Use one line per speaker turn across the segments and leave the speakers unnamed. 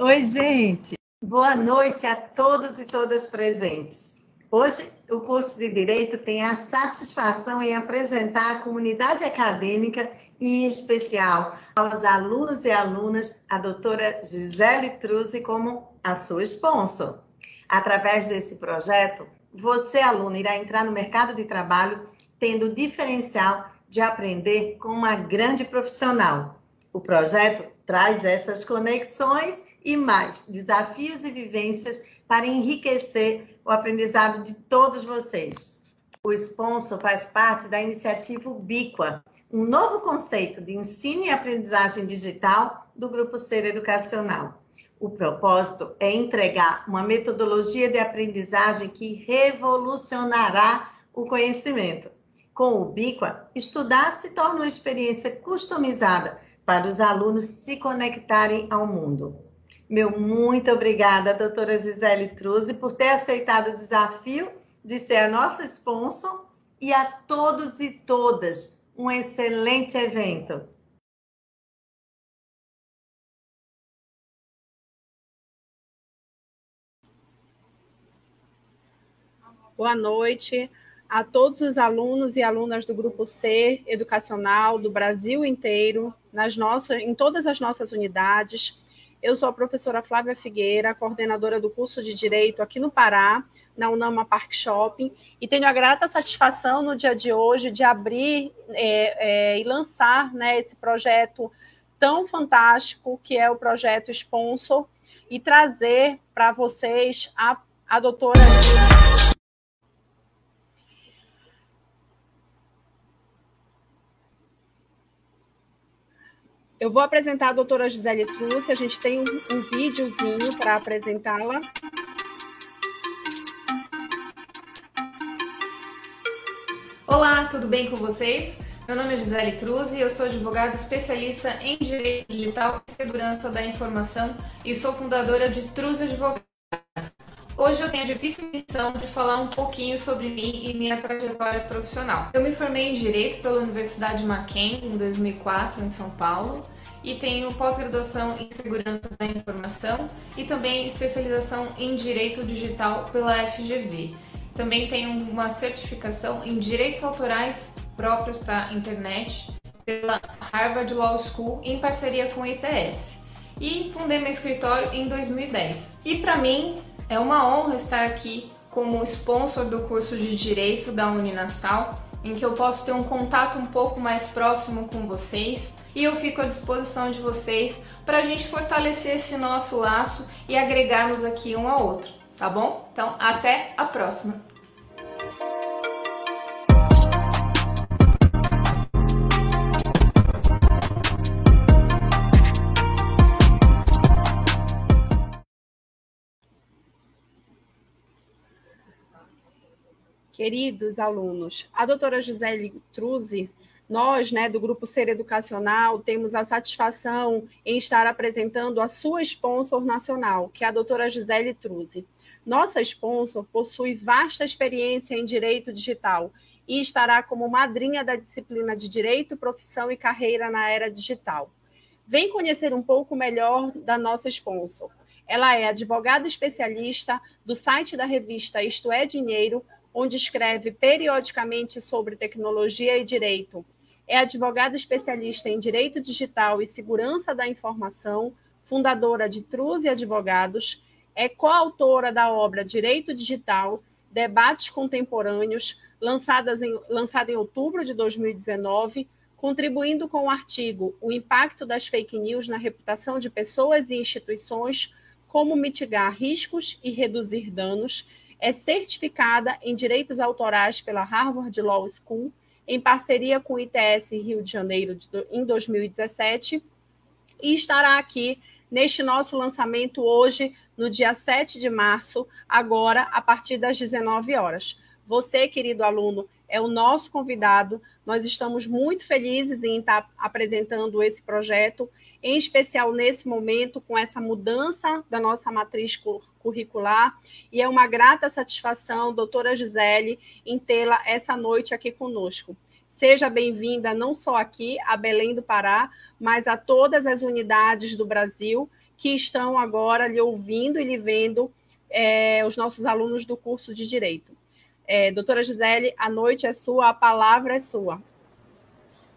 Oi, gente. Boa noite a todos e todas presentes. Hoje, o curso de Direito tem a satisfação em apresentar à comunidade acadêmica e, em especial, aos alunos e alunas, a doutora Gisele Truzzi como a sua sponsor. Através desse projeto, você, aluno, irá entrar no mercado de trabalho tendo o diferencial de aprender com uma grande profissional. O projeto traz essas conexões e mais desafios e vivências para enriquecer o aprendizado de todos vocês. O sponsor faz parte da iniciativa Ubiqua, um novo conceito de ensino e aprendizagem digital do Grupo Ser Educacional. O propósito é entregar uma metodologia de aprendizagem que revolucionará o conhecimento. Com o Ubiqua, estudar se torna uma experiência customizada para os alunos se conectarem ao mundo. Meu muito obrigada, doutora Gisele Truzzi, por ter aceitado o desafio de ser a nossa sponsor e a todos e todas um excelente evento.
Boa noite a todos os alunos e alunas do Grupo C Educacional do Brasil inteiro, nas nossas, em todas as nossas unidades. Eu sou a professora Flávia Figueira, coordenadora do curso de Direito aqui no Pará, na Unama Park Shopping, e tenho a grata satisfação no dia de hoje de abrir é, é, e lançar né, esse projeto tão fantástico que é o projeto Sponsor e trazer para vocês a, a doutora. Eu vou apresentar a doutora Gisele Truce, a gente tem um, um videozinho para apresentá-la.
Olá, tudo bem com vocês? Meu nome é Gisele Truzzi, eu sou advogada especialista em Direito Digital e Segurança da Informação e sou fundadora de Truzzi Advogados. Hoje eu tenho a difícil missão de falar um pouquinho sobre mim e minha trajetória profissional. Eu me formei em Direito pela Universidade Mackenzie em 2004, em São Paulo, e tenho pós-graduação em Segurança da Informação e também especialização em Direito Digital pela FGV. Também tenho uma certificação em Direitos Autorais próprios para a internet pela Harvard Law School em parceria com o ITS. E fundei meu escritório em 2010. E para mim, é uma honra estar aqui como sponsor do curso de Direito da Uninasal, em que eu posso ter um contato um pouco mais próximo com vocês e eu fico à disposição de vocês para a gente fortalecer esse nosso laço e agregarmos aqui um ao outro, tá bom? Então, até a próxima!
Queridos alunos, a doutora Gisele Truzzi, nós, né, do Grupo Ser Educacional, temos a satisfação em estar apresentando a sua sponsor nacional, que é a doutora Gisele Truzzi. Nossa sponsor possui vasta experiência em direito digital e estará como madrinha da disciplina de Direito, Profissão e Carreira na Era Digital. Vem conhecer um pouco melhor da nossa sponsor. Ela é advogada especialista do site da revista Isto é Dinheiro, onde escreve periodicamente sobre tecnologia e direito. É advogada especialista em direito digital e segurança da informação, fundadora de Truz e Advogados, é coautora da obra Direito Digital, Debates Contemporâneos, lançadas em, lançada em outubro de 2019, contribuindo com o artigo O Impacto das Fake News na Reputação de Pessoas e Instituições, Como Mitigar Riscos e Reduzir Danos, é certificada em direitos autorais pela Harvard Law School, em parceria com o ITS Rio de Janeiro de, em 2017, e estará aqui neste nosso lançamento hoje, no dia 7 de março, agora a partir das 19 horas. Você, querido aluno, é o nosso convidado. Nós estamos muito felizes em estar apresentando esse projeto em especial nesse momento, com essa mudança da nossa matriz curricular. E é uma grata satisfação, doutora Gisele, em tê-la essa noite aqui conosco. Seja bem-vinda não só aqui, a Belém do Pará, mas a todas as unidades do Brasil que estão agora lhe ouvindo e lhe vendo, é, os nossos alunos do curso de Direito. É, doutora Gisele, a noite é sua, a palavra é sua.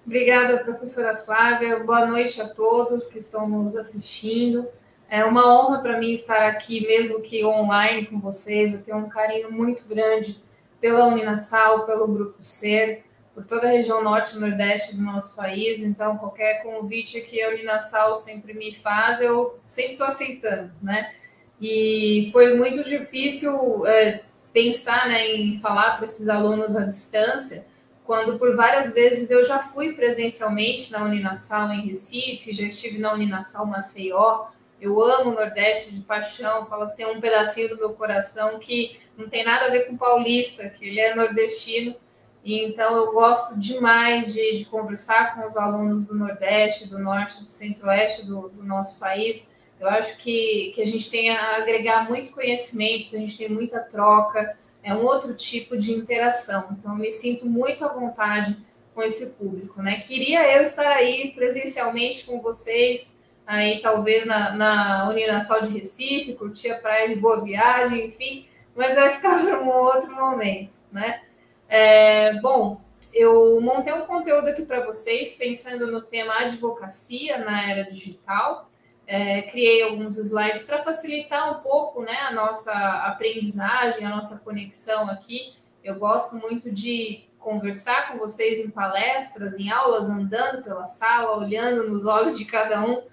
Obrigada, professora Flávia. Boa noite a todos que estão nos assistindo. É uma honra para mim estar aqui, mesmo que online com vocês. Eu tenho um carinho muito grande pela Uninasal, pelo Grupo Ser, por toda a região norte e nordeste do nosso país. Então, qualquer convite que a Uninasal sempre me faz, eu sempre estou aceitando, né? E foi muito difícil é, pensar né, em falar para esses alunos à distância, quando por várias vezes eu já fui presencialmente na Uninasal em Recife, já estive na Uninasal Maceió, eu amo o Nordeste de paixão, falo que tem um pedacinho do meu coração que não tem nada a ver com paulista, que ele é nordestino. E então eu gosto demais de, de conversar com os alunos do Nordeste, do Norte, do Centro-Oeste do, do, nosso país. Eu acho que, que a gente tem a agregar muito conhecimento, a gente tem muita troca, é um outro tipo de interação. Então eu me sinto muito à vontade com esse público, né? Queria eu estar aí presencialmente com vocês, aí talvez na, na Uninassal de Recife, curtir a praia de Boa Viagem, enfim, mas vai ficar para um outro momento, né? É, bom, eu montei um conteúdo aqui para vocês pensando no tema advocacia na era digital. É, criei alguns slides para facilitar um pouco né, a nossa aprendizagem, a nossa conexão aqui. Eu gosto muito de conversar com vocês em palestras, em aulas, andando pela sala, olhando nos olhos de cada um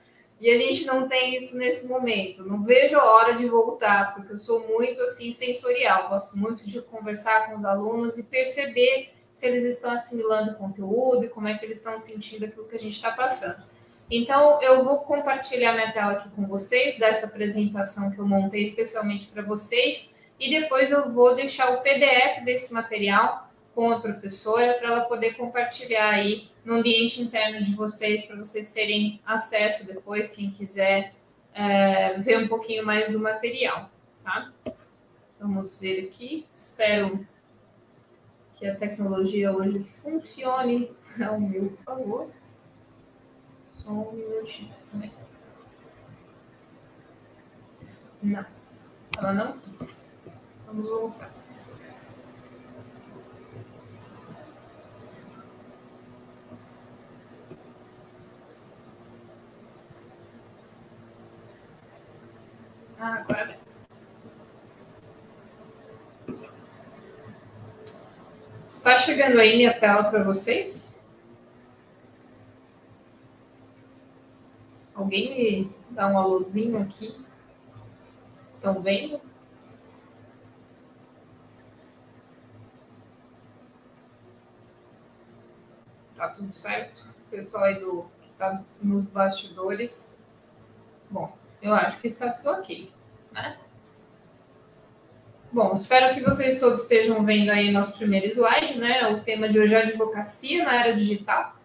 e a gente não tem isso nesse momento. Não vejo a hora de voltar, porque eu sou muito assim sensorial, gosto muito de conversar com os alunos e perceber se eles estão assimilando o conteúdo e como é que eles estão sentindo aquilo que a gente está passando. Então, eu vou compartilhar minha tela aqui com vocês, dessa apresentação que eu montei especialmente para vocês, e depois eu vou deixar o PDF desse material com a professora para ela poder compartilhar aí no ambiente interno de vocês, para vocês terem acesso depois, quem quiser é, ver um pouquinho mais do material, tá? Vamos ver aqui. Espero que a tecnologia hoje funcione ao meu favor. Só um minutinho também. Não, ela não quis. Vamos voltar. Ah, agora Está chegando aí minha tela para vocês? Alguém me dá um alôzinho aqui? Estão vendo? Tá tudo certo? O pessoal aí do, que está nos bastidores. Bom, eu acho que está tudo ok, né? Bom, espero que vocês todos estejam vendo aí nosso primeiro slide, né? O tema de hoje é advocacia na era digital.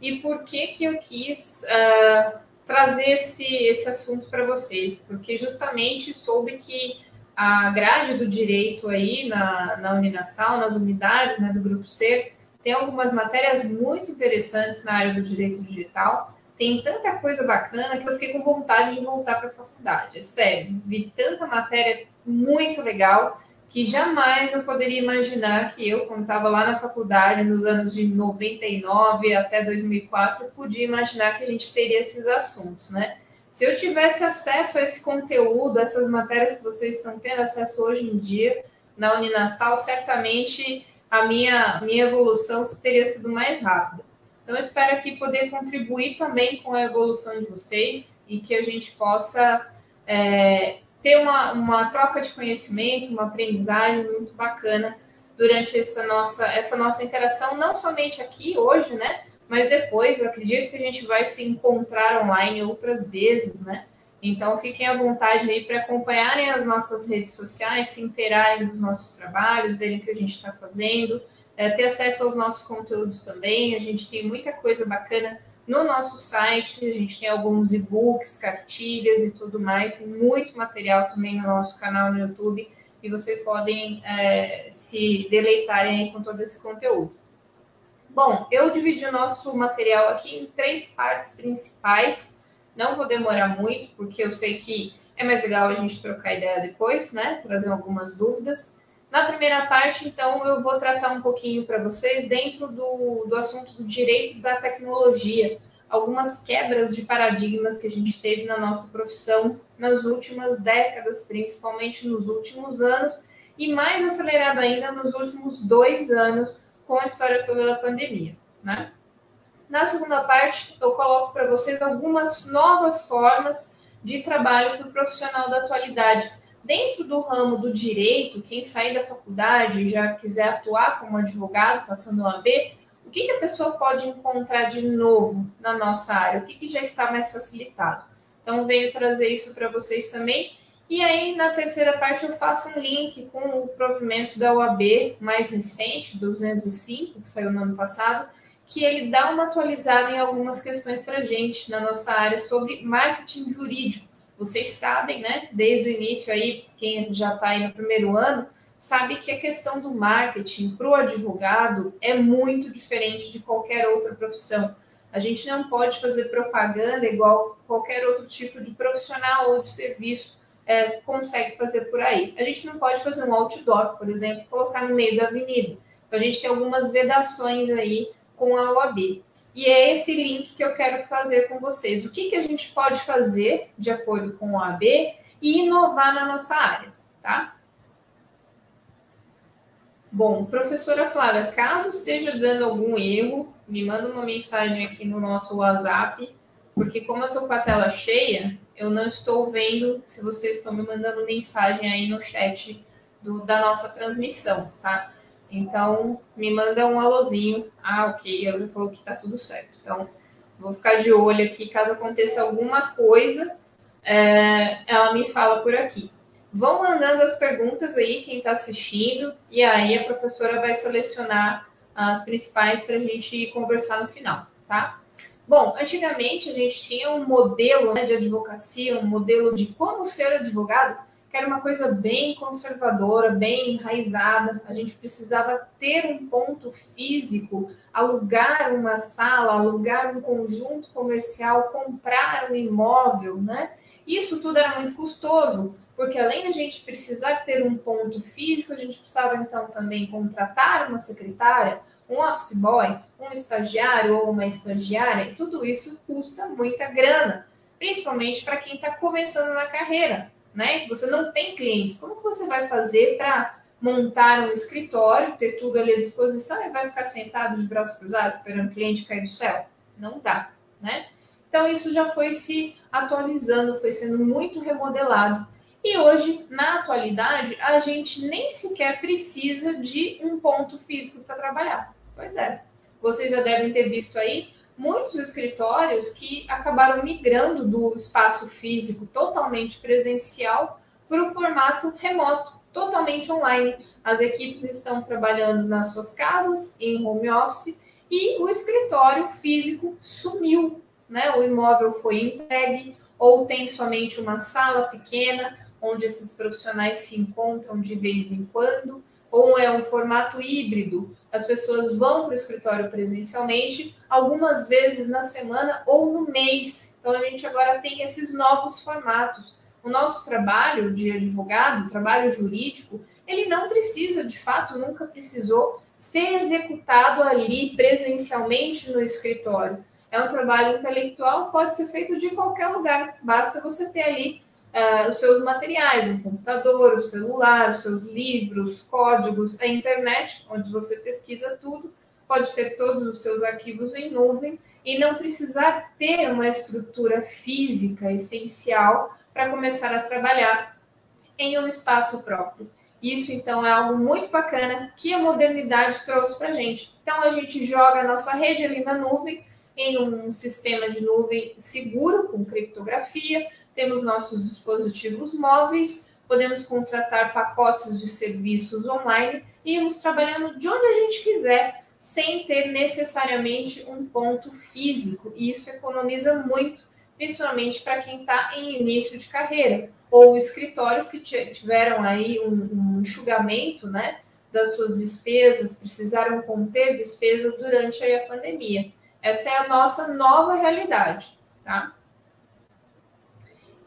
E por que que eu quis uh, trazer esse, esse assunto para vocês? Porque justamente soube que a grade do direito aí na, na Uninasal, nas unidades né, do Grupo C, tem algumas matérias muito interessantes na área do direito digital tem tanta coisa bacana que eu fiquei com vontade de voltar para a faculdade. É sério, vi tanta matéria muito legal que jamais eu poderia imaginar que eu, quando estava lá na faculdade, nos anos de 99 até 2004, podia imaginar que a gente teria esses assuntos, né? Se eu tivesse acesso a esse conteúdo, essas matérias que vocês estão tendo acesso hoje em dia na Uninasal, certamente a minha, minha evolução teria sido mais rápida. Então, espero aqui poder contribuir também com a evolução de vocês e que a gente possa é, ter uma, uma troca de conhecimento, uma aprendizagem muito bacana durante essa nossa, essa nossa interação, não somente aqui hoje, né? Mas depois, eu acredito que a gente vai se encontrar online outras vezes, né? Então, fiquem à vontade aí para acompanharem as nossas redes sociais, se interarem dos nossos trabalhos, verem o que a gente está fazendo é, ter acesso aos nossos conteúdos também. A gente tem muita coisa bacana no nosso site, a gente tem alguns e-books, cartilhas e tudo mais, tem muito material também no nosso canal no YouTube e vocês podem é, se deleitarem com todo esse conteúdo. Bom, eu dividi o nosso material aqui em três partes principais. Não vou demorar muito, porque eu sei que é mais legal a gente trocar ideia depois, né? Trazer algumas dúvidas. Na primeira parte, então, eu vou tratar um pouquinho para vocês dentro do, do assunto do direito da tecnologia, algumas quebras de paradigmas que a gente teve na nossa profissão nas últimas décadas, principalmente nos últimos anos, e mais acelerado ainda nos últimos dois anos com a história toda da pandemia. Né? Na segunda parte, eu coloco para vocês algumas novas formas de trabalho para o profissional da atualidade. Dentro do ramo do direito, quem sair da faculdade já quiser atuar como advogado, passando o AB, o que, que a pessoa pode encontrar de novo na nossa área? O que, que já está mais facilitado? Então, venho trazer isso para vocês também. E aí, na terceira parte, eu faço um link com o provimento da UAB mais recente, 205, que saiu no ano passado, que ele dá uma atualizada em algumas questões para a gente na nossa área sobre marketing jurídico. Vocês sabem, né, desde o início aí, quem já está aí no primeiro ano, sabe que a questão do marketing para o advogado é muito diferente de qualquer outra profissão. A gente não pode fazer propaganda igual qualquer outro tipo de profissional ou de serviço é, consegue fazer por aí. A gente não pode fazer um outdoor, por exemplo, colocar no meio da avenida. Então, a gente tem algumas vedações aí com a OAB. E é esse link que eu quero fazer com vocês. O que, que a gente pode fazer de acordo com a OAB e inovar na nossa área, tá? Bom, professora Flávia, caso esteja dando algum erro, me manda uma mensagem aqui no nosso WhatsApp, porque como eu estou com a tela cheia, eu não estou vendo se vocês estão me mandando mensagem aí no chat do, da nossa transmissão, tá? Então, me manda um alôzinho. Ah, ok, ela já falou que tá tudo certo. Então, vou ficar de olho aqui, caso aconteça alguma coisa, é, ela me fala por aqui. Vão mandando as perguntas aí, quem está assistindo, e aí a professora vai selecionar as principais para a gente conversar no final, tá? Bom, antigamente a gente tinha um modelo né, de advocacia, um modelo de como ser advogado, era uma coisa bem conservadora, bem enraizada. A gente precisava ter um ponto físico, alugar uma sala, alugar um conjunto comercial, comprar um imóvel, né? Isso tudo era muito custoso porque além da gente precisar ter um ponto físico, a gente precisava então também contratar uma secretária, um office boy, um estagiário ou uma estagiária, e tudo isso custa muita grana, principalmente para quem está começando na carreira, né? Você não tem clientes, como você vai fazer para montar um escritório, ter tudo ali à disposição e vai ficar sentado de braços cruzados esperando o cliente cair do céu? Não dá, né? Então isso já foi se atualizando, foi sendo muito remodelado e hoje, na atualidade, a gente nem sequer precisa de um ponto físico para trabalhar. Pois é. Vocês já devem ter visto aí muitos escritórios que acabaram migrando do espaço físico totalmente presencial para o formato remoto, totalmente online. As equipes estão trabalhando nas suas casas, em home office, e o escritório físico sumiu. Né? O imóvel foi entregue, ou tem somente uma sala pequena onde esses profissionais se encontram de vez em quando, ou é um formato híbrido. As pessoas vão para o escritório presencialmente algumas vezes na semana ou no mês. Então a gente agora tem esses novos formatos. O nosso trabalho de advogado, trabalho jurídico, ele não precisa, de fato, nunca precisou ser executado ali presencialmente no escritório. É um trabalho intelectual, pode ser feito de qualquer lugar, basta você ter ali uh, os seus materiais, o computador, o celular, os seus livros, códigos, a internet, onde você pesquisa tudo, pode ter todos os seus arquivos em nuvem e não precisar ter uma estrutura física essencial para começar a trabalhar em um espaço próprio. Isso, então, é algo muito bacana que a modernidade trouxe para a gente. Então, a gente joga a nossa rede ali na nuvem, em um sistema de nuvem seguro, com criptografia, temos nossos dispositivos móveis, podemos contratar pacotes de serviços online e irmos trabalhando de onde a gente quiser, sem ter necessariamente um ponto físico. E isso economiza muito, principalmente para quem está em início de carreira, ou escritórios que tiveram aí um, um enxugamento né, das suas despesas, precisaram conter despesas durante a pandemia. Essa é a nossa nova realidade, tá?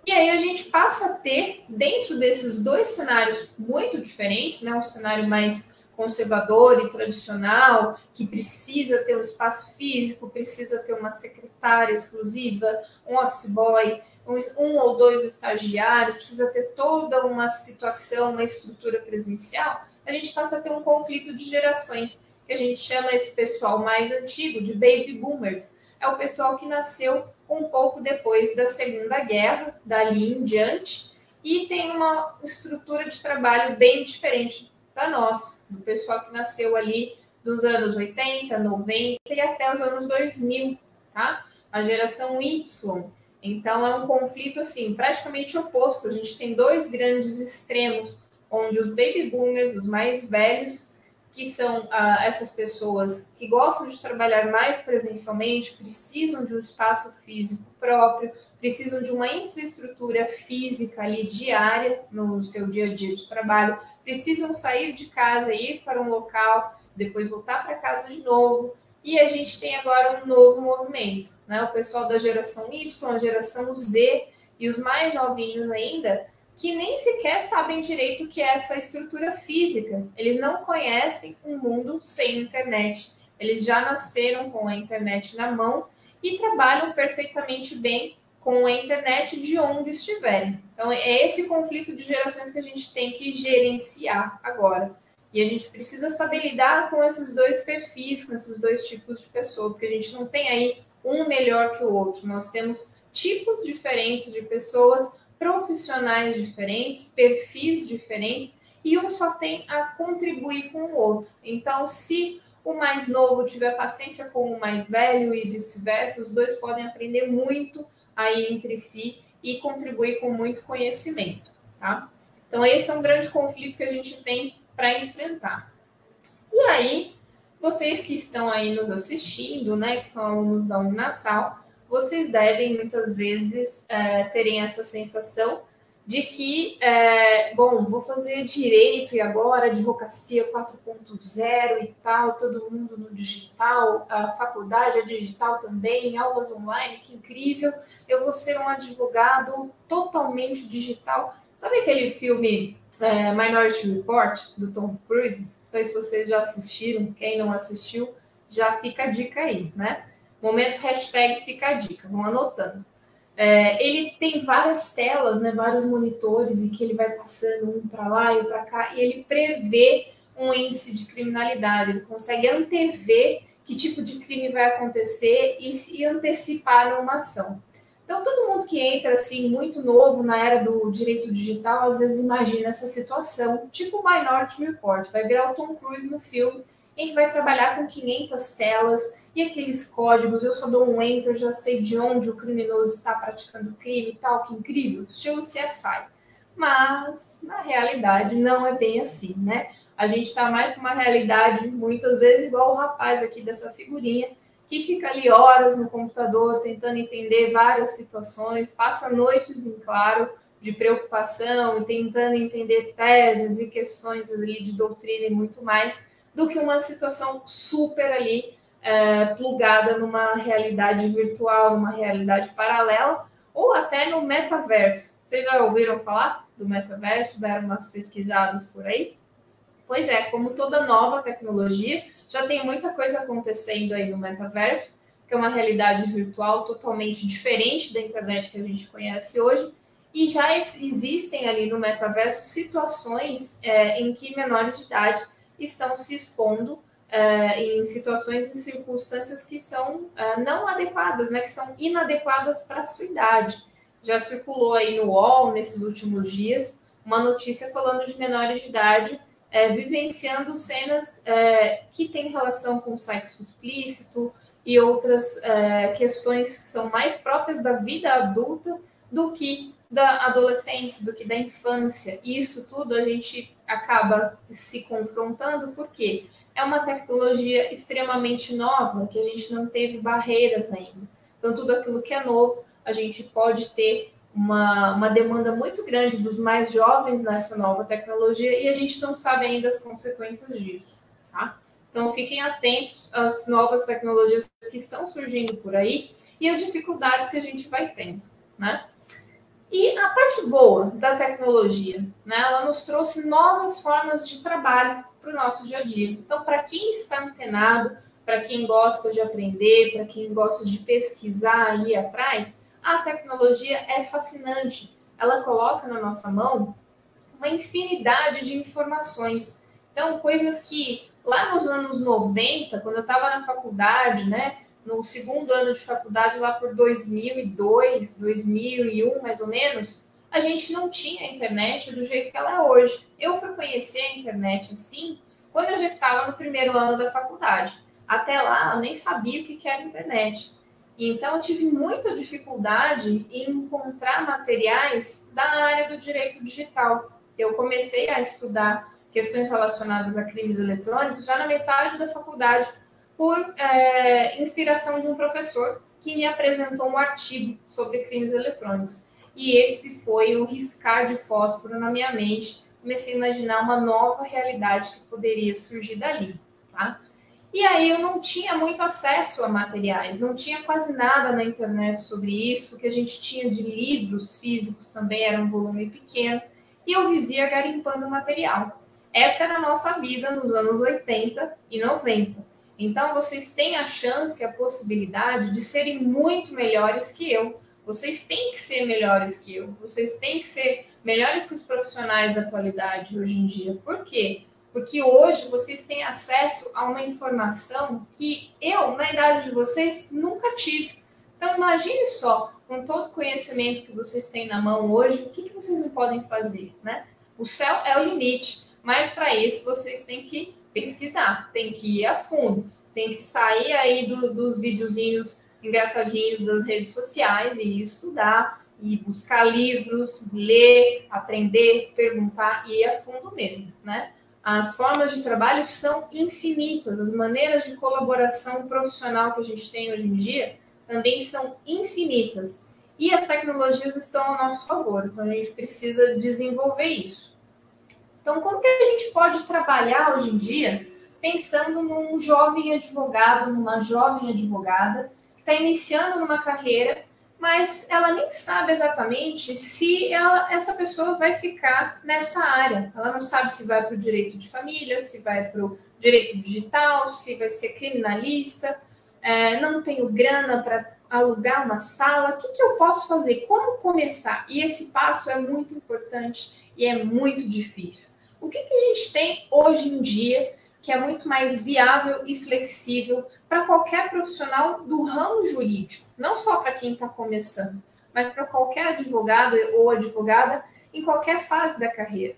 E aí a gente passa a ter, dentro desses dois cenários muito diferentes, né, um cenário mais conservador e tradicional, que precisa ter um espaço físico, precisa ter uma secretária exclusiva, um office boy, um, um ou dois estagiários, precisa ter toda uma situação, uma estrutura presencial, a gente passa a ter um conflito de gerações, que a gente chama esse pessoal mais antigo de baby boomers. É o pessoal que nasceu um pouco depois da Segunda Guerra, dali em diante, e tem uma estrutura de trabalho bem diferente da nossa, do pessoal que nasceu ali dos anos 80, 90 e até os anos 2000, tá? A geração Y. Então é um conflito assim, praticamente oposto. A gente tem dois grandes extremos, onde os baby boomers, os mais velhos, que são ah, essas pessoas que gostam de trabalhar mais presencialmente, precisam de um espaço físico próprio, precisam de uma infraestrutura física ali diária no seu dia a dia de trabalho, precisam sair de casa, ir para um local, depois voltar para casa de novo. E a gente tem agora um novo movimento, né? O pessoal da geração Y, a geração Z e os mais novinhos ainda, que nem sequer sabem direito o que é essa estrutura física. Eles não conhecem um mundo sem internet. Eles já nasceram com a internet na mão e trabalham perfeitamente bem com a internet de onde estiverem. Então, é esse conflito de gerações que a gente tem que gerenciar agora. E a gente precisa saber lidar com esses dois perfis, com esses dois tipos de pessoa, porque a gente não tem aí um melhor que o outro. Nós temos tipos diferentes de pessoas profissionais diferentes, perfis diferentes, e um só tem a contribuir com o outro. Então, se o mais novo tiver paciência com o mais velho e vice-versa, os dois podem aprender muito aí entre si e contribuir com muito conhecimento, tá? Então, esse é um grande conflito que a gente tem para enfrentar. E aí, vocês que estão aí nos assistindo, né, que são alunos da Uninasal, vocês devem muitas vezes é, terem essa sensação de que, é, bom, vou fazer direito e agora advocacia 4.0 e tal, todo mundo no digital, a faculdade é digital também, aulas online, que incrível, eu vou ser um advogado totalmente digital. Sabe aquele filme é, Minority Report, do Tom Cruise? Não sei se vocês já assistiram, quem não assistiu, já fica a dica aí, né? Momento hashtag fica a dica, vão anotando. É, ele tem várias telas, né, vários monitores, e que ele vai passando um para lá e para cá, e ele prevê um índice de criminalidade, ele consegue antever que tipo de crime vai acontecer e antecipar numa ação. Então, todo mundo que entra assim, muito novo na era do direito digital, às vezes imagina essa situação, tipo Minority Report, vai virar o Tom Cruise no filme, ele vai trabalhar com 500 telas, e aqueles códigos, eu só dou um enter, já sei de onde o criminoso está praticando crime e tal, que incrível, estilo CSI. Mas, na realidade, não é bem assim, né? A gente está mais com uma realidade, muitas vezes, igual o rapaz aqui dessa figurinha, que fica ali horas no computador tentando entender várias situações, passa noites em claro de preocupação e tentando entender teses e questões ali de doutrina e muito mais, do que uma situação super ali é, plugada numa realidade virtual, numa realidade paralela, ou até no metaverso. Vocês já ouviram falar do metaverso? Deram umas pesquisadas por aí? Pois é, como toda nova tecnologia, já tem muita coisa acontecendo aí no metaverso, que é uma realidade virtual totalmente diferente da internet que a gente conhece hoje. E já existem ali no metaverso situações é, em que menores de idade estão se expondo uh, em situações e circunstâncias que são uh, não adequadas, né, que são inadequadas para a sua idade. Já circulou aí no UOL, nesses últimos dias, uma notícia falando de menores de idade é, vivenciando cenas é, que têm relação com sexo explícito e outras é, questões que são mais próprias da vida adulta do que da adolescência, do que da infância. E isso tudo a gente acaba se confrontando, porque é uma tecnologia extremamente nova, que a gente não teve barreiras ainda. Então, tudo aquilo que é novo, a gente pode ter uma, uma demanda muito grande dos mais jovens nessa nova tecnologia e a gente não sabe ainda as consequências disso, tá? Então, fiquem atentos às novas tecnologias que estão surgindo por aí e as dificuldades que a gente vai tendo, né? E a parte boa da tecnologia, né? Ela nos trouxe novas formas de trabalho para o nosso dia a dia. Então, para quem está antenado, para quem gosta de aprender, para quem gosta de pesquisar aí atrás, a tecnologia é fascinante. Ela coloca na nossa mão uma infinidade de informações. Então, coisas que lá nos anos 90, quando eu estava na faculdade, né, no segundo ano de faculdade, lá por 2002, 2001 mais ou menos, a gente não tinha internet do jeito que ela é hoje. Eu fui conhecer a internet assim quando eu já estava no primeiro ano da faculdade. Até lá, eu nem sabia o que era internet. Então, eu tive muita dificuldade em encontrar materiais da área do direito digital. Eu comecei a estudar questões relacionadas a crimes eletrônicos já na metade da faculdade, por é, inspiração de um professor que me apresentou um artigo sobre crimes eletrônicos. E esse foi o riscar de fósforo na minha mente. Comecei a imaginar uma nova realidade que poderia surgir dali. Tá? E aí eu não tinha muito acesso a materiais, não tinha quase nada na internet sobre isso. O que a gente tinha de livros físicos também era um volume pequeno. E eu vivia garimpando material. Essa era a nossa vida nos anos 80 e 90. Então, vocês têm a chance, a possibilidade de serem muito melhores que eu. Vocês têm que ser melhores que eu. Vocês têm que ser melhores que os profissionais da atualidade hoje em dia. Por quê? Porque hoje vocês têm acesso a uma informação que eu, na idade de vocês, nunca tive. Então, imagine só, com todo o conhecimento que vocês têm na mão hoje, o que, que vocês podem fazer, né? O céu é o limite, mas para isso vocês têm que pesquisar, tem que ir a fundo, tem que sair aí do, dos videozinhos engraçadinhos das redes sociais e estudar, e buscar livros, ler, aprender, perguntar e ir a fundo mesmo, né? As formas de trabalho são infinitas, as maneiras de colaboração profissional que a gente tem hoje em dia também são infinitas. E as tecnologias estão ao nosso favor, então a gente precisa desenvolver isso. Então, como que a gente pode trabalhar hoje em dia pensando num jovem advogado, numa jovem advogada está iniciando numa carreira mas ela nem sabe exatamente se ela, essa pessoa vai ficar nessa área. Ela não sabe se vai para o direito de família, se vai para o direito digital, se vai ser criminalista. É, não tenho grana para alugar uma sala. O que, que eu posso fazer? Como começar? E esse passo é muito importante e é muito difícil. O que, que a gente tem hoje em dia que é muito mais viável e flexível para qualquer profissional do ramo jurídico, não só para quem está começando, mas para qualquer advogado ou advogada em qualquer fase da carreira.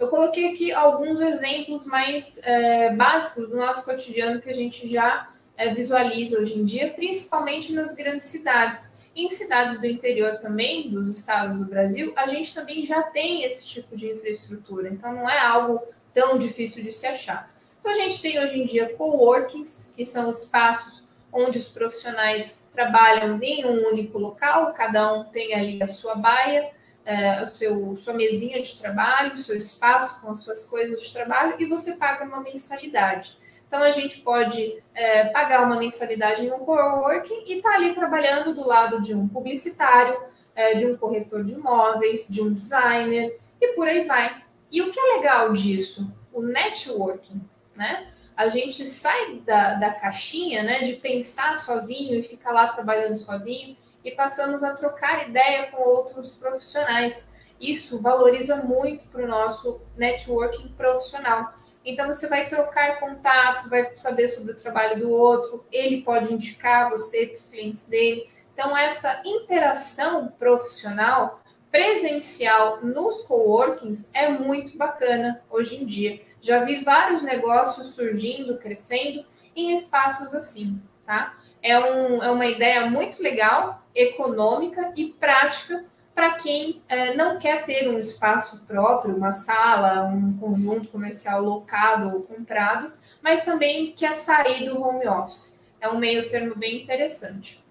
Eu coloquei aqui alguns exemplos mais é, básicos do nosso cotidiano que a gente já é, visualiza hoje em dia, principalmente nas grandes cidades. Em cidades do interior também, dos estados do Brasil, a gente também já tem esse tipo de infraestrutura, então não é algo tão difícil de se achar. Então, a gente tem hoje em dia coworkings, que são espaços onde os profissionais trabalham em um único local, cada um tem ali a sua baia, é, a seu, sua mesinha de trabalho, seu espaço com as suas coisas de trabalho, e você paga uma mensalidade. Então, a gente pode é, pagar uma mensalidade em um coworking e estar tá ali trabalhando do lado de um publicitário, é, de um corretor de imóveis, de um designer, e por aí vai. E o que é legal disso? O networking né? A gente sai da, da caixinha, né, de pensar sozinho e ficar lá trabalhando sozinho e passamos a trocar ideia com outros profissionais. Isso valoriza muito para o nosso networking profissional. Então você vai trocar contatos, vai saber sobre o trabalho do outro, ele pode indicar você para os clientes dele. Então essa interação profissional presencial nos coworkings é muito bacana hoje em dia. Já vi vários negócios surgindo, crescendo em espaços assim, tá? É, um, é uma ideia muito legal, econômica e prática para quem é, não quer ter um espaço próprio, uma sala, um conjunto comercial locado ou comprado, mas também quer sair do home office. É um meio termo bem interessante.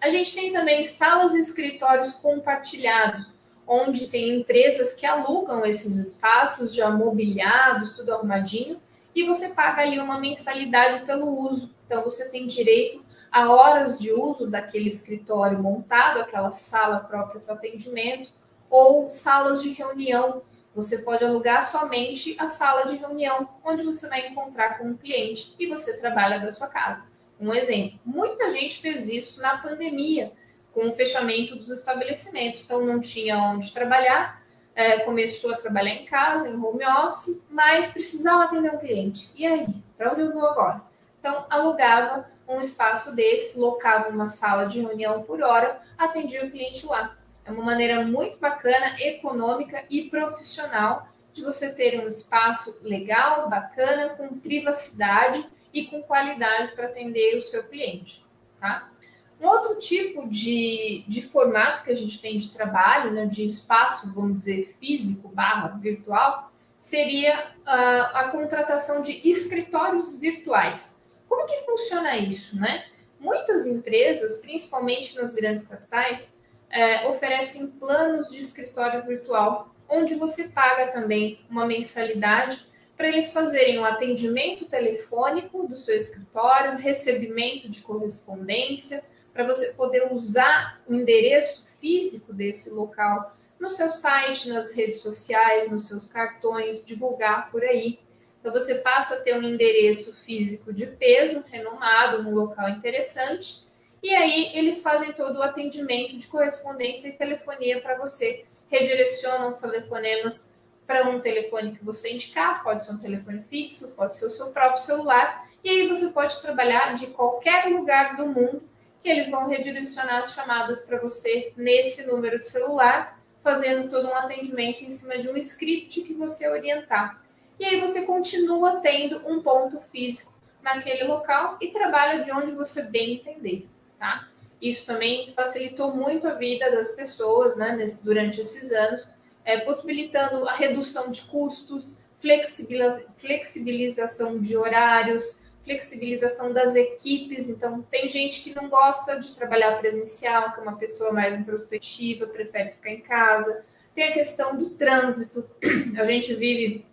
A gente tem também salas e escritórios compartilhados, onde tem empresas que alugam esses espaços já mobiliados, tudo arrumadinho, e você paga ali uma mensalidade pelo uso. Então você tem direito a horas de uso daquele escritório montado, aquela sala própria para atendimento, ou salas de reunião. Você pode alugar somente a sala de reunião, onde você vai encontrar com o um cliente e você trabalha da sua casa. Um exemplo: muita gente fez isso na pandemia, com o fechamento dos estabelecimentos. Então, não tinha onde trabalhar, é, começou a trabalhar em casa, em home office, mas precisava atender um cliente. E aí? Para onde eu vou agora? Então, alugava um espaço desse, locava uma sala de reunião por hora, atendia o cliente lá. É uma maneira muito bacana, econômica e profissional de você ter um espaço legal, bacana, com privacidade e com qualidade para atender o seu cliente. Tá? Um outro tipo de, de formato que a gente tem de trabalho, né, de espaço, vamos dizer, físico barra virtual, seria uh, a contratação de escritórios virtuais. Como que funciona isso, né? Muitas empresas, principalmente nas grandes capitais, é, oferecem planos de escritório virtual, onde você paga também uma mensalidade para eles fazerem o um atendimento telefônico do seu escritório, recebimento de correspondência, para você poder usar o endereço físico desse local no seu site, nas redes sociais, nos seus cartões, divulgar por aí. Então você passa a ter um endereço físico de peso, renomado, num local interessante, e aí eles fazem todo o atendimento de correspondência e telefonia para você, redirecionam os telefonemas para um telefone que você indicar, pode ser um telefone fixo, pode ser o seu próprio celular, e aí você pode trabalhar de qualquer lugar do mundo, que eles vão redirecionar as chamadas para você nesse número de celular, fazendo todo um atendimento em cima de um script que você orientar. E aí você continua tendo um ponto físico naquele local e trabalha de onde você bem entender tá? Isso também facilitou muito a vida das pessoas, né, nesse, durante esses anos, é, possibilitando a redução de custos, flexibilização de horários, flexibilização das equipes. Então, tem gente que não gosta de trabalhar presencial, que é uma pessoa mais introspectiva, prefere ficar em casa. Tem a questão do trânsito. A gente vive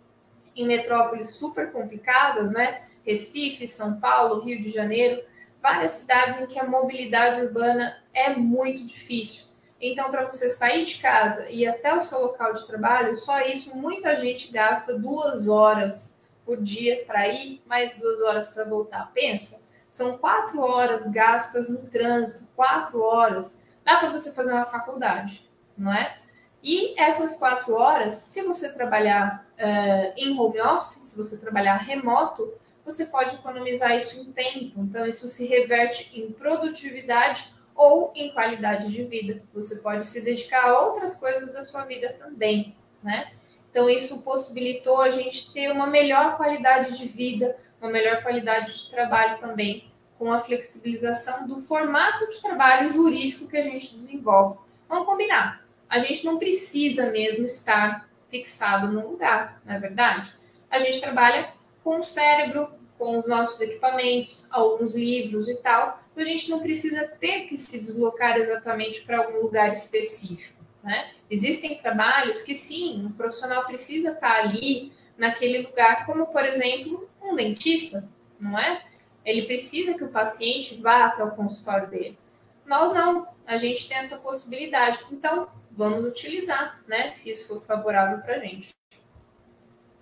em metrópoles super complicadas, né? Recife, São Paulo, Rio de Janeiro várias cidades em que a mobilidade urbana é muito difícil. Então, para você sair de casa e ir até o seu local de trabalho, só isso muita gente gasta duas horas por dia para ir, mais duas horas para voltar. Pensa, são quatro horas gastas no trânsito, quatro horas. Dá para você fazer uma faculdade, não é? E essas quatro horas, se você trabalhar uh, em home office, se você trabalhar remoto, você pode economizar isso em tempo. Então, isso se reverte em produtividade ou em qualidade de vida. Você pode se dedicar a outras coisas da sua vida também, né? Então, isso possibilitou a gente ter uma melhor qualidade de vida, uma melhor qualidade de trabalho também, com a flexibilização do formato de trabalho jurídico que a gente desenvolve. Vamos combinar. A gente não precisa mesmo estar fixado num lugar, não é verdade? A gente trabalha com o cérebro, com os nossos equipamentos, alguns livros e tal. Então a gente não precisa ter que se deslocar exatamente para algum lugar específico. Né? Existem trabalhos que sim, o profissional precisa estar ali naquele lugar, como por exemplo um dentista, não é? Ele precisa que o paciente vá até o consultório dele. Nós não, a gente tem essa possibilidade. Então, vamos utilizar, né? Se isso for favorável para a gente.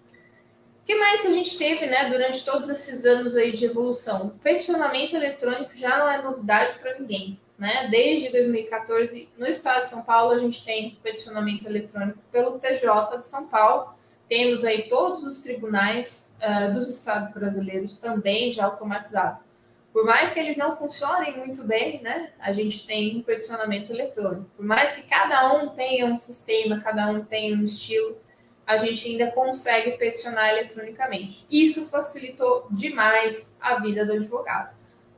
O que mais que a gente teve, né, durante todos esses anos aí de evolução? O peticionamento eletrônico já não é novidade para ninguém, né? Desde 2014, no estado de São Paulo, a gente tem peticionamento eletrônico pelo TJ de São Paulo. Temos aí todos os tribunais uh, dos estados brasileiros também já automatizados. Por mais que eles não funcionem muito bem, né? A gente tem um peticionamento eletrônico. Por mais que cada um tenha um sistema, cada um tenha um estilo, a gente ainda consegue peticionar eletronicamente. Isso facilitou demais a vida do advogado.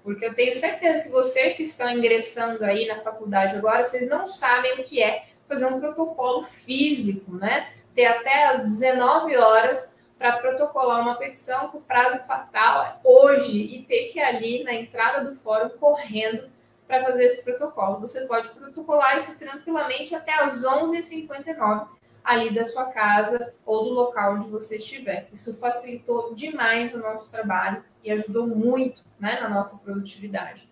Porque eu tenho certeza que vocês que estão ingressando aí na faculdade agora, vocês não sabem o que é fazer um protocolo físico, né? Ter até às 19 horas para protocolar uma petição com prazo fatal é hoje e ter que ir ali na entrada do fórum correndo para fazer esse protocolo. Você pode protocolar isso tranquilamente até às 11h59 ali da sua casa ou do local onde você estiver. Isso facilitou demais o nosso trabalho ajudou muito né, na nossa produtividade.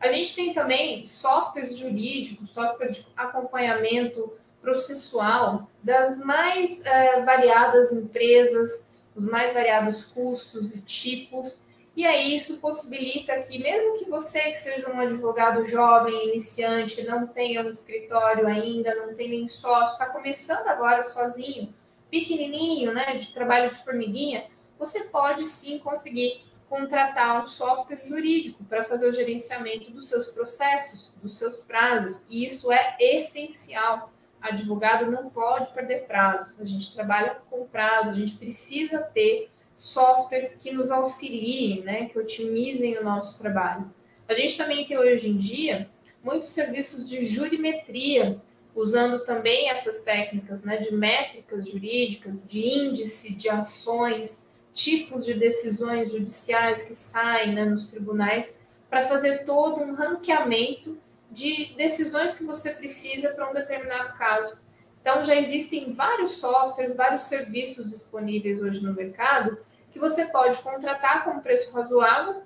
A gente tem também softwares jurídicos, software de acompanhamento processual das mais é, variadas empresas, os mais variados custos e tipos. E aí isso possibilita que, mesmo que você que seja um advogado jovem, iniciante, não tenha um escritório ainda, não tenha nem sócio, está começando agora sozinho, pequenininho, né, de trabalho de formiguinha, você pode sim conseguir contratar um software jurídico para fazer o gerenciamento dos seus processos, dos seus prazos. E isso é essencial. Advogado não pode perder prazo. A gente trabalha com prazo, a gente precisa ter softwares que nos auxiliem, né, que otimizem o nosso trabalho. A gente também tem hoje em dia muitos serviços de jurimetria, usando também essas técnicas né, de métricas jurídicas, de índice de ações, tipos de decisões judiciais que saem né, nos tribunais, para fazer todo um ranqueamento de decisões que você precisa para um determinado caso. Então, já existem vários softwares, vários serviços disponíveis hoje no mercado que você pode contratar com preço razoável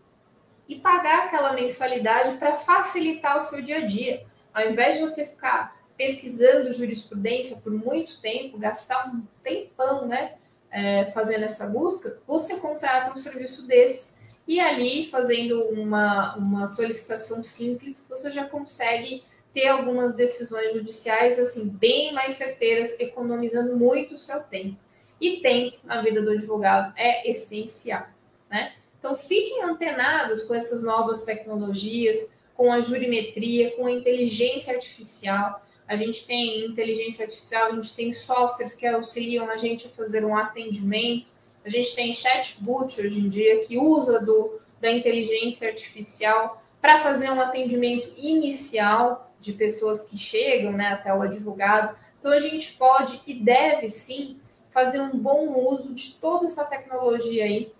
e pagar aquela mensalidade para facilitar o seu dia a dia. Ao invés de você ficar pesquisando jurisprudência por muito tempo, gastar um tempão, né, é, fazendo essa busca, você contrata um serviço desses e ali, fazendo uma, uma solicitação simples, você já consegue ter algumas decisões judiciais assim bem mais certeiras, economizando muito o seu tempo. E tempo na vida do advogado é essencial, né? Então fiquem antenados com essas novas tecnologias, com a jurimetria, com a inteligência artificial. A gente tem inteligência artificial, a gente tem softwares que auxiliam a gente a fazer um atendimento. A gente tem chatbot hoje em dia que usa do, da inteligência artificial para fazer um atendimento inicial de pessoas que chegam né, até o advogado. Então a gente pode e deve sim fazer um bom uso de toda essa tecnologia aí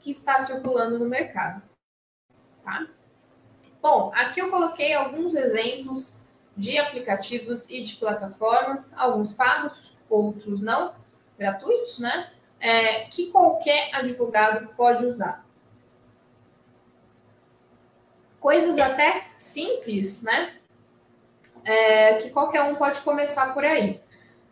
que está circulando no mercado. Tá? Bom, aqui eu coloquei alguns exemplos de aplicativos e de plataformas, alguns pagos, outros não, gratuitos, né? É, que qualquer advogado pode usar. Coisas até simples, né? É, que qualquer um pode começar por aí.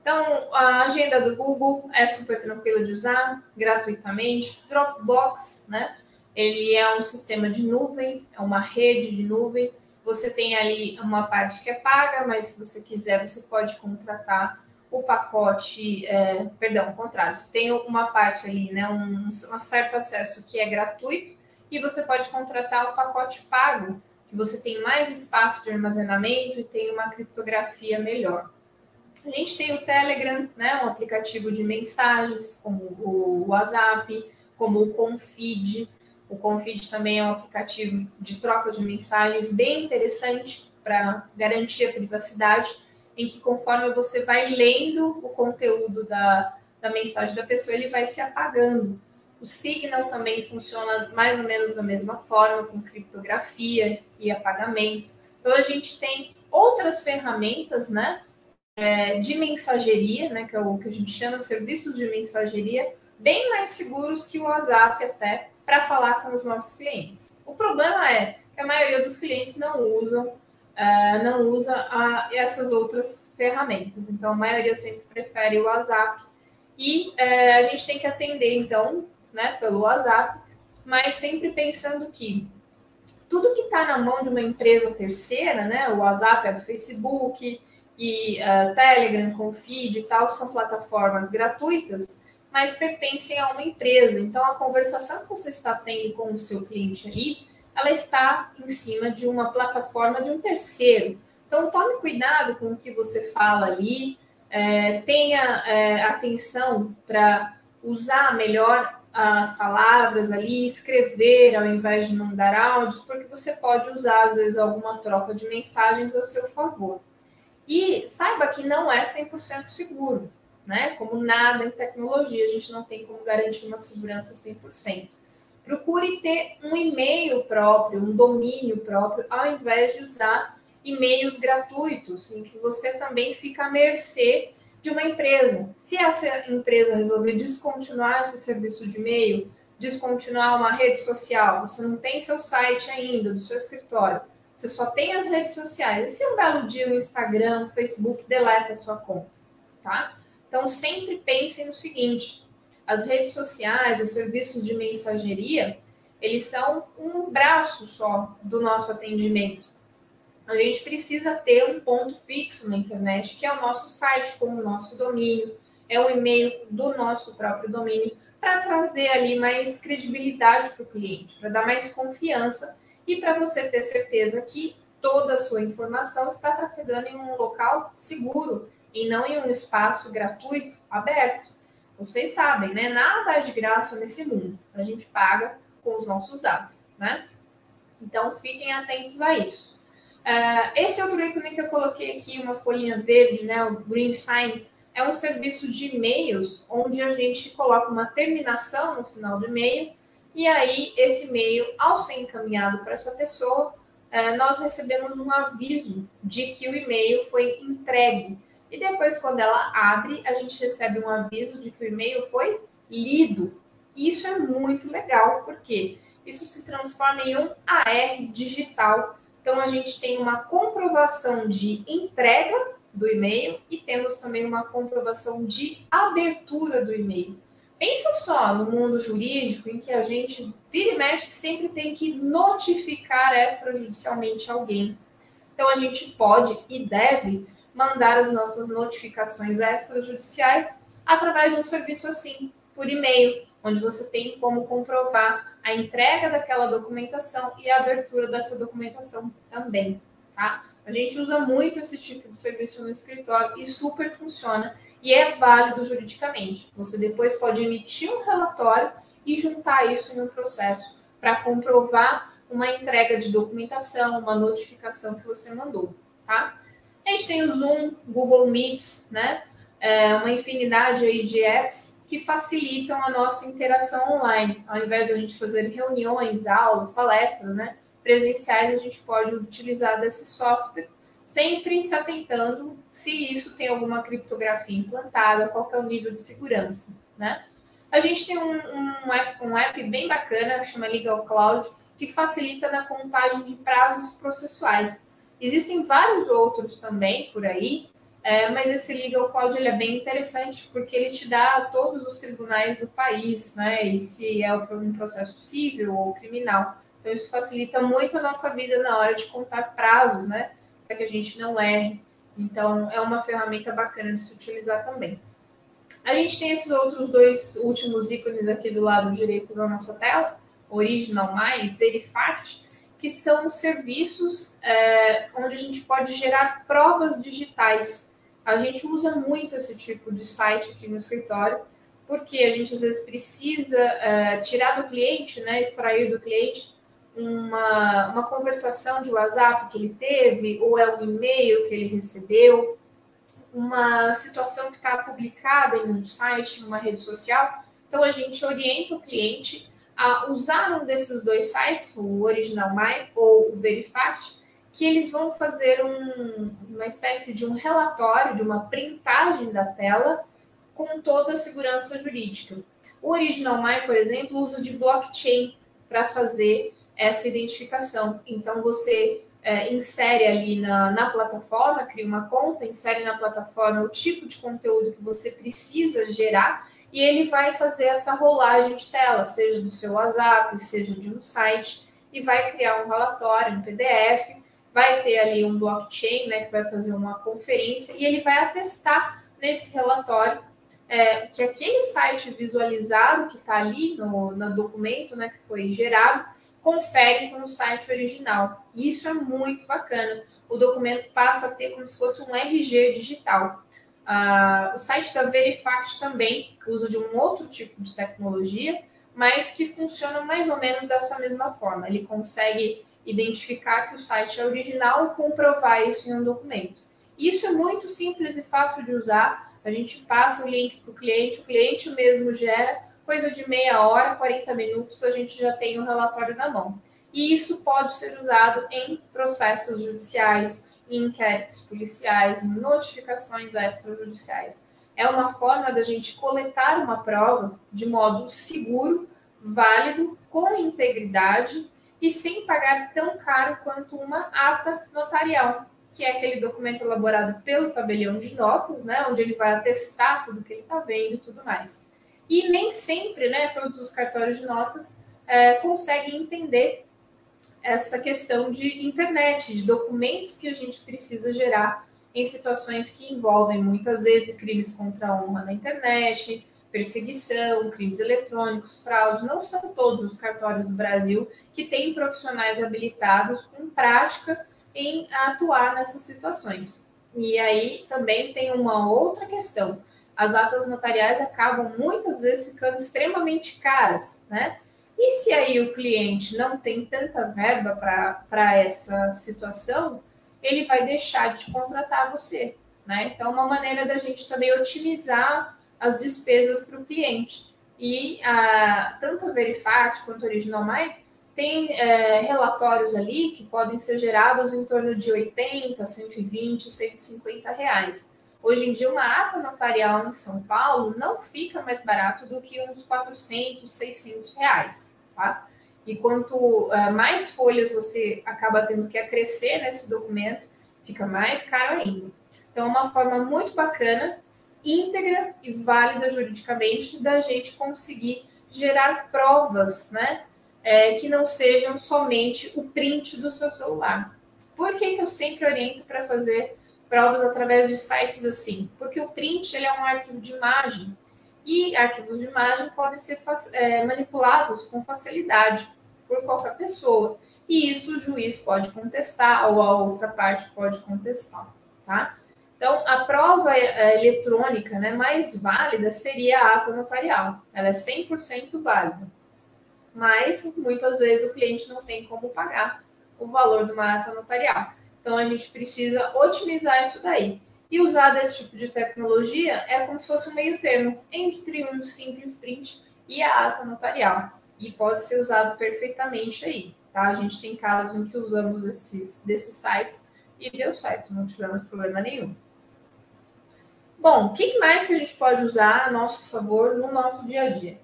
Então, a agenda do Google é super tranquila de usar, gratuitamente. Dropbox, né? Ele é um sistema de nuvem, é uma rede de nuvem você tem ali uma parte que é paga, mas se você quiser, você pode contratar o pacote, é, perdão, ao contrário, você tem uma parte ali, né, um, um certo acesso que é gratuito, e você pode contratar o pacote pago, que você tem mais espaço de armazenamento e tem uma criptografia melhor. A gente tem o Telegram, né, um aplicativo de mensagens, como o WhatsApp, como o Confid, o Confid também é um aplicativo de troca de mensagens bem interessante para garantir a privacidade, em que conforme você vai lendo o conteúdo da, da mensagem da pessoa, ele vai se apagando. O Signal também funciona mais ou menos da mesma forma, com criptografia e apagamento. Então a gente tem outras ferramentas, né, é, de mensageria, né, que é o que a gente chama de serviços de mensageria, bem mais seguros que o WhatsApp até para falar com os nossos clientes. O problema é que a maioria dos clientes não usam uh, não usa a, essas outras ferramentas. Então, a maioria sempre prefere o WhatsApp. E uh, a gente tem que atender, então, né, pelo WhatsApp, mas sempre pensando que tudo que está na mão de uma empresa terceira, né, o WhatsApp é do Facebook e uh, Telegram, Confid e tal, são plataformas gratuitas, mas pertencem a uma empresa. Então, a conversação que você está tendo com o seu cliente ali, ela está em cima de uma plataforma de um terceiro. Então, tome cuidado com o que você fala ali, é, tenha é, atenção para usar melhor as palavras ali, escrever ao invés de mandar áudios, porque você pode usar, às vezes, alguma troca de mensagens a seu favor. E saiba que não é 100% seguro né? Como nada em tecnologia, a gente não tem como garantir uma segurança 100%. Procure ter um e-mail próprio, um domínio próprio, ao invés de usar e-mails gratuitos, em que você também fica à mercê de uma empresa. Se essa empresa resolver descontinuar esse serviço de e-mail, descontinuar uma rede social, você não tem seu site ainda, do seu escritório, Você só tem as redes sociais. E se um belo dia o Instagram, o Facebook deleta a sua conta, tá? Então sempre pensem no seguinte: as redes sociais, os serviços de mensageria, eles são um braço só do nosso atendimento. A gente precisa ter um ponto fixo na internet, que é o nosso site como o nosso domínio, é o e-mail do nosso próprio domínio, para trazer ali mais credibilidade para o cliente, para dar mais confiança e para você ter certeza que toda a sua informação está trafegando em um local seguro e não em um espaço gratuito, aberto. Vocês sabem, né? Nada é de graça nesse mundo. A gente paga com os nossos dados, né? Então fiquem atentos a isso. Uh, esse outro ícone que eu coloquei aqui, uma folhinha verde, né? O Green Sign, é um serviço de e-mails onde a gente coloca uma terminação no final do e-mail e aí esse e-mail, ao ser encaminhado para essa pessoa, uh, nós recebemos um aviso de que o e-mail foi entregue. E depois, quando ela abre, a gente recebe um aviso de que o e-mail foi lido. Isso é muito legal, porque isso se transforma em um AR digital. Então, a gente tem uma comprovação de entrega do e-mail e temos também uma comprovação de abertura do e-mail. Pensa só no mundo jurídico em que a gente, vira e mexe, sempre tem que notificar extrajudicialmente alguém. Então, a gente pode e deve mandar as nossas notificações extrajudiciais através de um serviço assim, por e-mail, onde você tem como comprovar a entrega daquela documentação e a abertura dessa documentação também, tá? A gente usa muito esse tipo de serviço no escritório e super funciona e é válido juridicamente. Você depois pode emitir um relatório e juntar isso em um processo para comprovar uma entrega de documentação, uma notificação que você mandou, tá? A gente tem o Zoom, Google Meets, né? É uma infinidade aí de apps que facilitam a nossa interação online. Ao invés de a gente fazer reuniões, aulas, palestras, né? Presenciais, a gente pode utilizar desses softwares, sempre se atentando se isso tem alguma criptografia implantada, qual é o nível de segurança, né? A gente tem um, um, app, um app bem bacana, que chama Legal Cloud, que facilita na contagem de prazos processuais. Existem vários outros também por aí, é, mas esse Legal Cloud ele é bem interessante porque ele te dá todos os tribunais do país, né? E se é um processo civil ou criminal. Então isso facilita muito a nossa vida na hora de contar prazos, né? Para que a gente não erre. Então é uma ferramenta bacana de se utilizar também. A gente tem esses outros dois últimos ícones aqui do lado direito da nossa tela, Original My e Verifact que são serviços é, onde a gente pode gerar provas digitais. A gente usa muito esse tipo de site aqui no escritório, porque a gente às vezes precisa é, tirar do cliente, né, extrair do cliente uma, uma conversação de WhatsApp que ele teve, ou é um e-mail que ele recebeu, uma situação que está publicada em um site, em uma rede social. Então a gente orienta o cliente a usar um desses dois sites, o Original My ou o Verifact, que eles vão fazer um, uma espécie de um relatório, de uma printagem da tela com toda a segurança jurídica. O Original My, por exemplo, usa de blockchain para fazer essa identificação. Então, você é, insere ali na, na plataforma, cria uma conta, insere na plataforma o tipo de conteúdo que você precisa gerar e ele vai fazer essa rolagem de tela, seja do seu WhatsApp, seja de um site, e vai criar um relatório, um PDF, vai ter ali um blockchain, né, que vai fazer uma conferência, e ele vai atestar nesse relatório é, que aquele site visualizado que está ali no, no documento, né, que foi gerado, confere com o site original. Isso é muito bacana. O documento passa a ter como se fosse um RG digital. Uh, o site da Verifact também usa de um outro tipo de tecnologia, mas que funciona mais ou menos dessa mesma forma. Ele consegue identificar que o site é original e comprovar isso em um documento. Isso é muito simples e fácil de usar. A gente passa o link para o cliente, o cliente mesmo gera, coisa de meia hora, 40 minutos, a gente já tem o relatório na mão. E isso pode ser usado em processos judiciais, em inquéritos policiais, notificações extrajudiciais. É uma forma da gente coletar uma prova de modo seguro, válido, com integridade e sem pagar tão caro quanto uma ata notarial, que é aquele documento elaborado pelo tabelião de notas, né, onde ele vai atestar tudo que ele está vendo e tudo mais. E nem sempre, né, todos os cartórios de notas é, conseguem entender essa questão de internet, de documentos que a gente precisa gerar em situações que envolvem muitas vezes crimes contra a honra na internet, perseguição, crimes eletrônicos, fraude. Não são todos os cartórios do Brasil que têm profissionais habilitados com prática em atuar nessas situações. E aí também tem uma outra questão. As atas notariais acabam muitas vezes ficando extremamente caras, né? E se aí o cliente não tem tanta verba para essa situação, ele vai deixar de contratar você. Né? Então, uma maneira da gente também otimizar as despesas para o cliente. E a, tanto a Verifat quanto a Original My tem é, relatórios ali que podem ser gerados em torno de 80, 120, 150 reais. Hoje em dia, uma ata notarial em São Paulo não fica mais barato do que uns 400, 600 reais, tá? E quanto uh, mais folhas você acaba tendo que acrescer nesse documento, fica mais caro ainda. Então, é uma forma muito bacana, íntegra e válida juridicamente da gente conseguir gerar provas, né? É, que não sejam somente o print do seu celular. Por que, que eu sempre oriento para fazer provas através de sites assim? Porque o print ele é um arquivo de imagem e arquivos de imagem podem ser é, manipulados com facilidade por qualquer pessoa. E isso o juiz pode contestar ou a outra parte pode contestar, tá? Então, a prova é, eletrônica né, mais válida seria a ata notarial. Ela é 100% válida. Mas, muitas vezes, o cliente não tem como pagar o valor de uma ata notarial. Então, a gente precisa otimizar isso daí. E usar desse tipo de tecnologia é como se fosse um meio termo entre um simples print e a ata notarial e pode ser usado perfeitamente aí, tá? A gente tem casos em que usamos esses, desses sites e deu certo, não tivemos problema nenhum. Bom, o que mais que a gente pode usar a nosso favor no nosso dia a dia?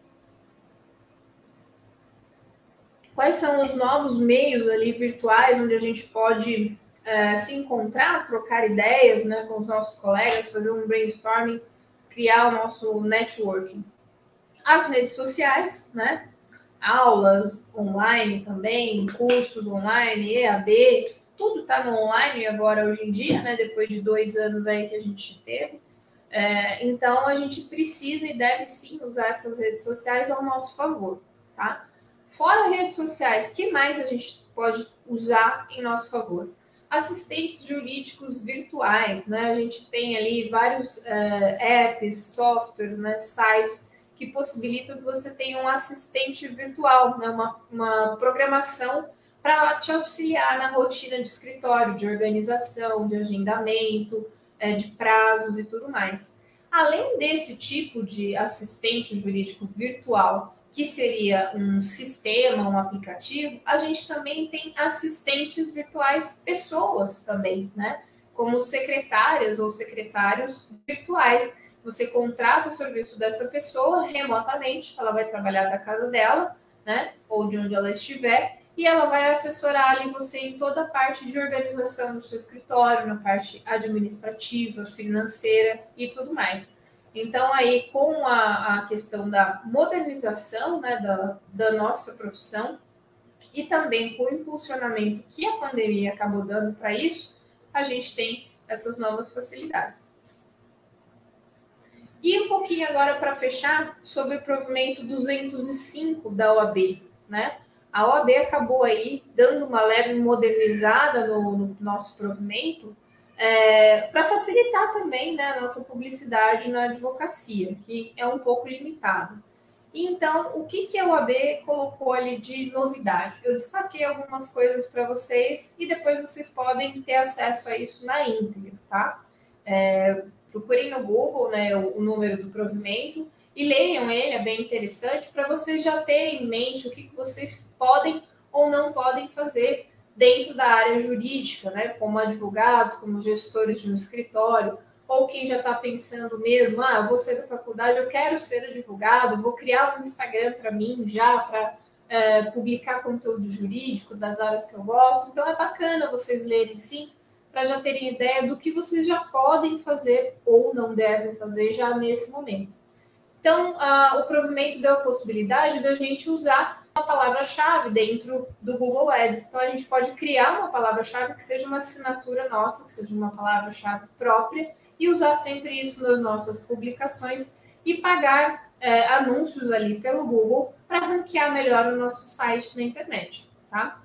Quais são os novos meios ali virtuais onde a gente pode é, se encontrar, trocar ideias né, com os nossos colegas, fazer um brainstorming, criar o nosso networking? As redes sociais, né? aulas online também, cursos online, EAD, tudo está no online agora hoje em dia, né? Depois de dois anos aí que a gente teve. É, então a gente precisa e deve sim usar essas redes sociais ao nosso favor, tá? Fora redes sociais, que mais a gente pode usar em nosso favor? Assistentes jurídicos virtuais, né? A gente tem ali vários uh, apps, softwares, né? sites que possibilita que você tenha um assistente virtual, né? uma, uma programação para te auxiliar na rotina de escritório, de organização, de agendamento, é, de prazos e tudo mais. Além desse tipo de assistente jurídico virtual, que seria um sistema, um aplicativo, a gente também tem assistentes virtuais pessoas também, né? Como secretárias ou secretários virtuais você contrata o serviço dessa pessoa remotamente, ela vai trabalhar da casa dela, né? Ou de onde ela estiver, e ela vai assessorar ali você em toda a parte de organização do seu escritório, na parte administrativa, financeira e tudo mais. Então, aí, com a, a questão da modernização né, da, da nossa profissão e também com o impulsionamento que a pandemia acabou dando para isso, a gente tem essas novas facilidades. E um pouquinho agora para fechar sobre o provimento 205 da OAB, né? A OAB acabou aí dando uma leve modernizada no, no nosso provimento é, para facilitar também né, a nossa publicidade na advocacia, que é um pouco limitado. Então, o que, que a OAB colocou ali de novidade? Eu destaquei algumas coisas para vocês e depois vocês podem ter acesso a isso na íntegra, tá? É, procurem no Google né, o, o número do provimento e leiam ele, é bem interessante, para vocês já terem em mente o que, que vocês podem ou não podem fazer dentro da área jurídica, né, como advogados, como gestores de um escritório, ou quem já está pensando mesmo, ah, eu vou ser da faculdade, eu quero ser advogado, vou criar um Instagram para mim já, para é, publicar conteúdo jurídico das áreas que eu gosto. Então é bacana vocês lerem sim, para já terem ideia do que vocês já podem fazer ou não devem fazer já nesse momento. Então, a, o provimento deu a possibilidade da gente usar uma palavra-chave dentro do Google Ads. Então, a gente pode criar uma palavra-chave que seja uma assinatura nossa, que seja uma palavra-chave própria, e usar sempre isso nas nossas publicações e pagar é, anúncios ali pelo Google para ranquear melhor o nosso site na internet, tá?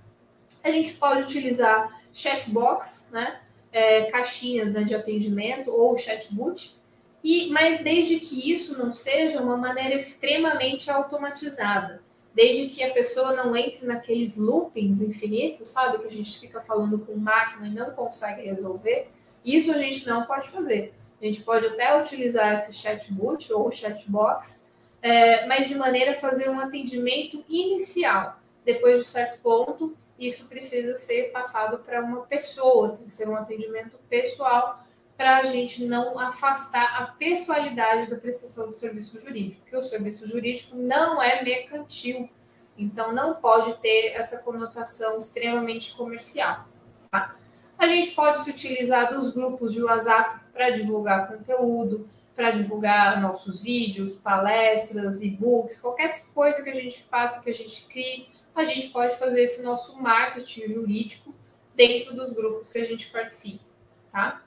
A gente pode utilizar chatbox, né? É, caixinhas né, de atendimento ou chatbot, e, mas desde que isso não seja uma maneira extremamente automatizada, desde que a pessoa não entre naqueles loopings infinitos, sabe, que a gente fica falando com máquina e não consegue resolver, isso a gente não pode fazer. A gente pode até utilizar esse chatbot ou chatbox, é, mas de maneira a fazer um atendimento inicial. Depois de certo ponto, isso precisa ser passado para uma pessoa, tem que ser um atendimento pessoal para a gente não afastar a pessoalidade da prestação do serviço jurídico, porque o serviço jurídico não é mercantil, então não pode ter essa conotação extremamente comercial. Tá? A gente pode se utilizar dos grupos de WhatsApp para divulgar conteúdo, para divulgar nossos vídeos, palestras, e-books, qualquer coisa que a gente faça, que a gente crie, a gente pode fazer esse nosso marketing jurídico dentro dos grupos que a gente participa, tá?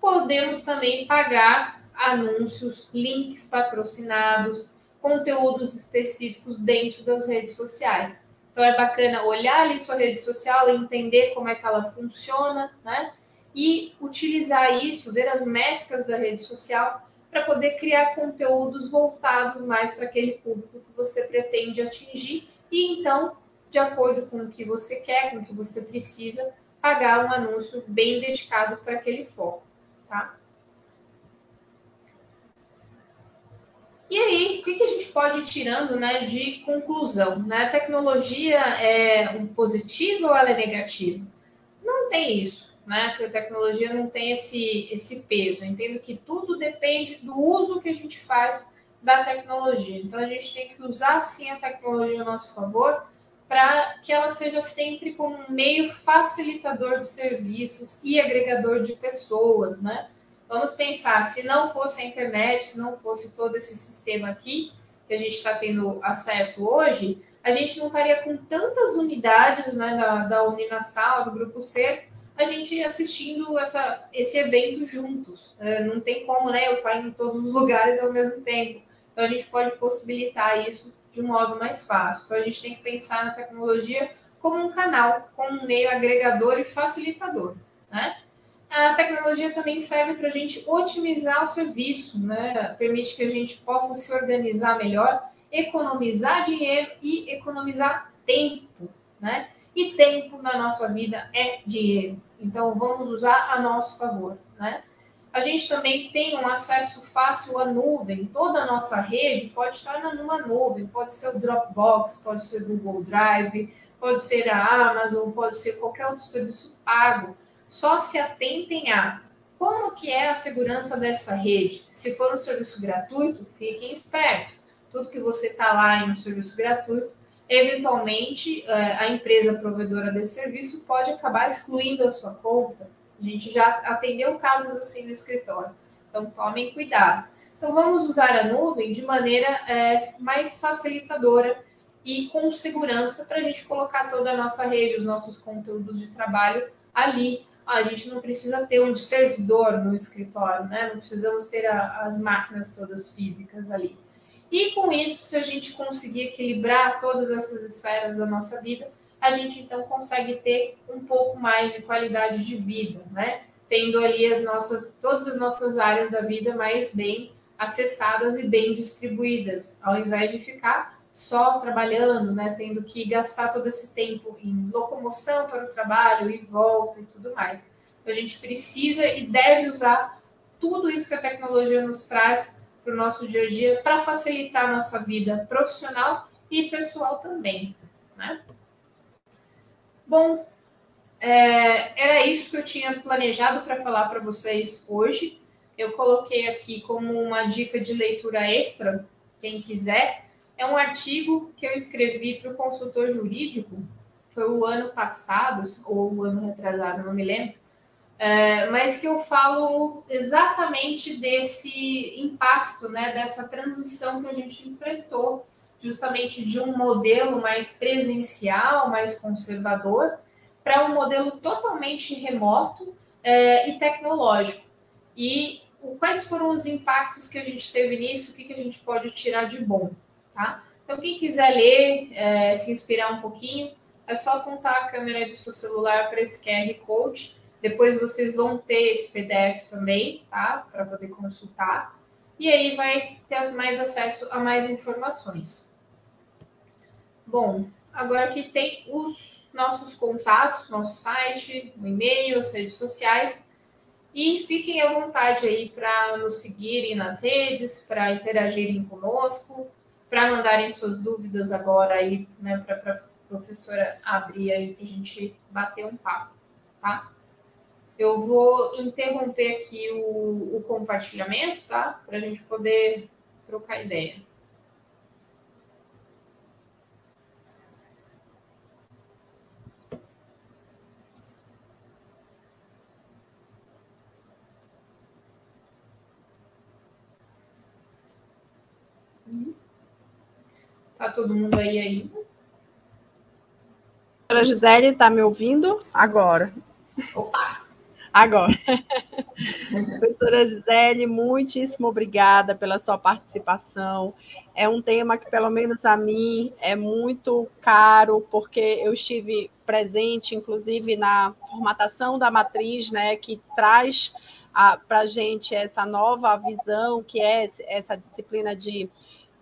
Podemos também pagar anúncios, links patrocinados, conteúdos específicos dentro das redes sociais. Então é bacana olhar ali sua rede social entender como é que ela funciona, né? E utilizar isso, ver as métricas da rede social para poder criar conteúdos voltados mais para aquele público que você pretende atingir e então, de acordo com o que você quer, com o que você precisa, pagar um anúncio bem dedicado para aquele foco, tá? E aí, o que a gente pode ir tirando né, de conclusão? Né? A tecnologia é um positivo ou ela é negativa? Não tem isso né? A tecnologia não tem esse, esse peso. Eu entendo que tudo depende do uso que a gente faz da tecnologia. Então a gente tem que usar sim a tecnologia a nosso favor para que ela seja sempre como um meio facilitador de serviços e agregador de pessoas, né? Vamos pensar, se não fosse a internet, se não fosse todo esse sistema aqui que a gente está tendo acesso hoje, a gente não estaria com tantas unidades né, da, da Uninasal, do Grupo Ser, a gente assistindo essa, esse evento juntos. É, não tem como, né? Eu estar em todos os lugares ao mesmo tempo. Então a gente pode possibilitar isso de um modo mais fácil. Então a gente tem que pensar na tecnologia como um canal, como um meio agregador e facilitador, né? A tecnologia também serve para a gente otimizar o serviço, né? Permite que a gente possa se organizar melhor, economizar dinheiro e economizar tempo, né? E tempo na nossa vida é dinheiro. Então, vamos usar a nosso favor, né? A gente também tem um acesso fácil à nuvem. Toda a nossa rede pode estar numa nuvem. Pode ser o Dropbox, pode ser o Google Drive, pode ser a Amazon, pode ser qualquer outro serviço pago. Só se atentem a como que é a segurança dessa rede. Se for um serviço gratuito, fiquem espertos. Tudo que você está lá em um serviço gratuito, eventualmente é, a empresa provedora desse serviço pode acabar excluindo a sua conta. A gente já atendeu casos assim no escritório. Então tomem cuidado. Então vamos usar a nuvem de maneira é, mais facilitadora e com segurança para a gente colocar toda a nossa rede, os nossos conteúdos de trabalho ali. A gente não precisa ter um servidor no escritório, né? Não precisamos ter a, as máquinas todas físicas ali. E com isso, se a gente conseguir equilibrar todas essas esferas da nossa vida, a gente então consegue ter um pouco mais de qualidade de vida, né? Tendo ali as nossas, todas as nossas áreas da vida mais bem acessadas e bem distribuídas, ao invés de ficar só trabalhando, né? Tendo que gastar todo esse tempo em locomoção para o trabalho e volta e tudo mais. Então a gente precisa e deve usar tudo isso que a tecnologia nos traz para o nosso dia a dia, para facilitar a nossa vida profissional e pessoal também. Né? Bom, é, era isso que eu tinha planejado para falar para vocês hoje. Eu coloquei aqui como uma dica de leitura extra, quem quiser. é um artigo que eu escrevi para o consultor jurídico, foi o ano passado, ou o ano retrasado, não me lembro, é, mas que eu falo exatamente desse impacto, né, dessa transição que a gente enfrentou, justamente de um modelo mais presencial, mais conservador, para um modelo totalmente remoto é, e tecnológico. E quais foram os impactos que a gente teve nisso, o que, que a gente pode tirar de bom, tá? Então, quem quiser ler, é, se inspirar um pouquinho, é só apontar a câmera do seu celular para esse QR Code. Depois vocês vão ter esse PDF também, tá? Para poder consultar. E aí vai ter mais acesso a mais informações. Bom, agora aqui tem os nossos contatos, nosso site, o e-mail, as redes sociais. E fiquem à vontade aí para nos seguirem nas redes, para interagirem conosco, para mandarem suas dúvidas agora aí, né, para a professora abrir aí para a gente bater um papo, tá? Eu vou interromper aqui o, o compartilhamento, tá? Para a gente poder trocar ideia. Tá todo mundo aí ainda?
Doutora Gisele, está me ouvindo? Agora.
Opa!
Agora. Professora Gisele, muitíssimo obrigada pela sua participação. É um tema que, pelo menos a mim, é muito caro, porque eu estive presente, inclusive, na formatação da matriz, né, que traz para a gente essa nova visão, que é essa disciplina de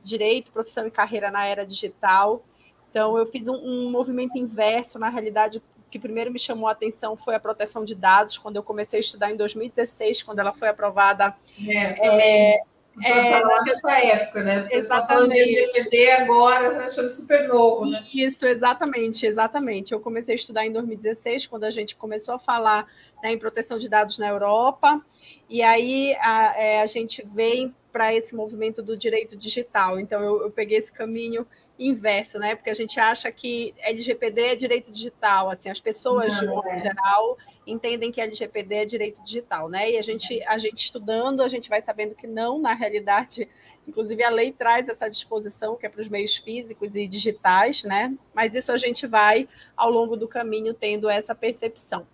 direito, profissão e carreira na era digital. Então, eu fiz um, um, movimento inverso, na realidade, que primeiro me chamou a atenção foi a proteção de dados, quando eu comecei a estudar em 2016, quando ela foi aprovada.
É, é, é, nessa época, né? O exatamente. de LGPD agora, achando super novo, né?
Isso, exatamente, exatamente. Eu comecei a estudar em 2016, quando a gente começou a falar né, em proteção de dados na Europa, e aí a, é, a gente vem para esse movimento do direito digital. Então, eu, eu, peguei esse caminho inverso, né? Porque a gente acha que LGPD é direito digital, assim, as pessoas, Não, de modo é. geral, entendem que LGPD é direito digital, né? E a gente, a gente estudando, a gente vai sabendo que não, na realidade, inclusive a lei traz essa disposição que é para os meios físicos e digitais, né? Mas isso a gente vai, ao longo do caminho, tendo essa percepção.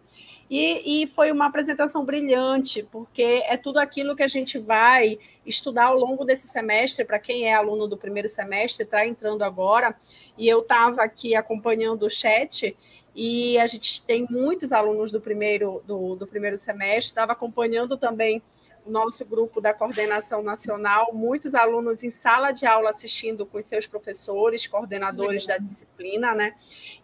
E, e, foi uma apresentação brilhante, porque é tudo aquilo que a gente vai estudar ao longo desse semestre. Para quem é aluno do primeiro semestre, está entrando agora, e eu estava aqui acompanhando o chat, e a gente tem muitos alunos do primeiro, do, do primeiro semestre, estava acompanhando também nosso grupo da coordenação nacional, muitos alunos em sala de aula assistindo com seus professores, coordenadores da disciplina, né?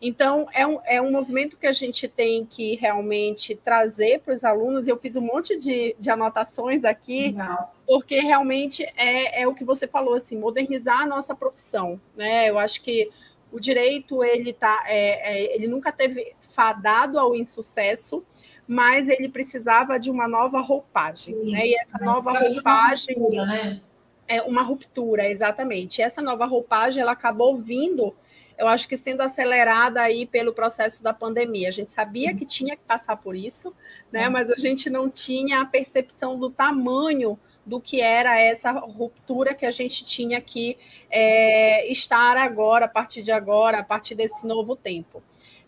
Então, é um, é um movimento que a gente tem que realmente trazer para os alunos. Eu fiz um monte de, de anotações aqui, Não. porque realmente é, é o que você falou, assim, modernizar a nossa profissão, né? Eu acho que o direito, ele, tá, é, é, ele nunca teve fadado ao insucesso, mas ele precisava de uma nova roupagem, Sim, né? E essa nova roupagem ruptura, né? é uma ruptura, exatamente. E essa nova roupagem ela acabou vindo, eu acho que sendo acelerada aí pelo processo da pandemia. A gente sabia que tinha que passar por isso, né? Mas a gente não tinha a percepção do tamanho do que era essa ruptura que a gente tinha que é, estar agora, a partir de agora, a partir desse novo tempo.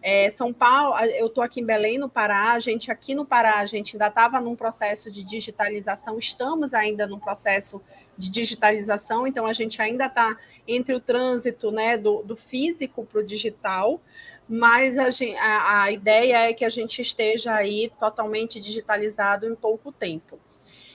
É, São Paulo, eu estou aqui em Belém, no Pará, a gente aqui no Pará, a gente ainda estava num processo de digitalização, estamos ainda num processo de digitalização, então a gente ainda está entre o trânsito né, do, do físico para o digital, mas a, a, a ideia é que a gente esteja aí totalmente digitalizado em pouco tempo.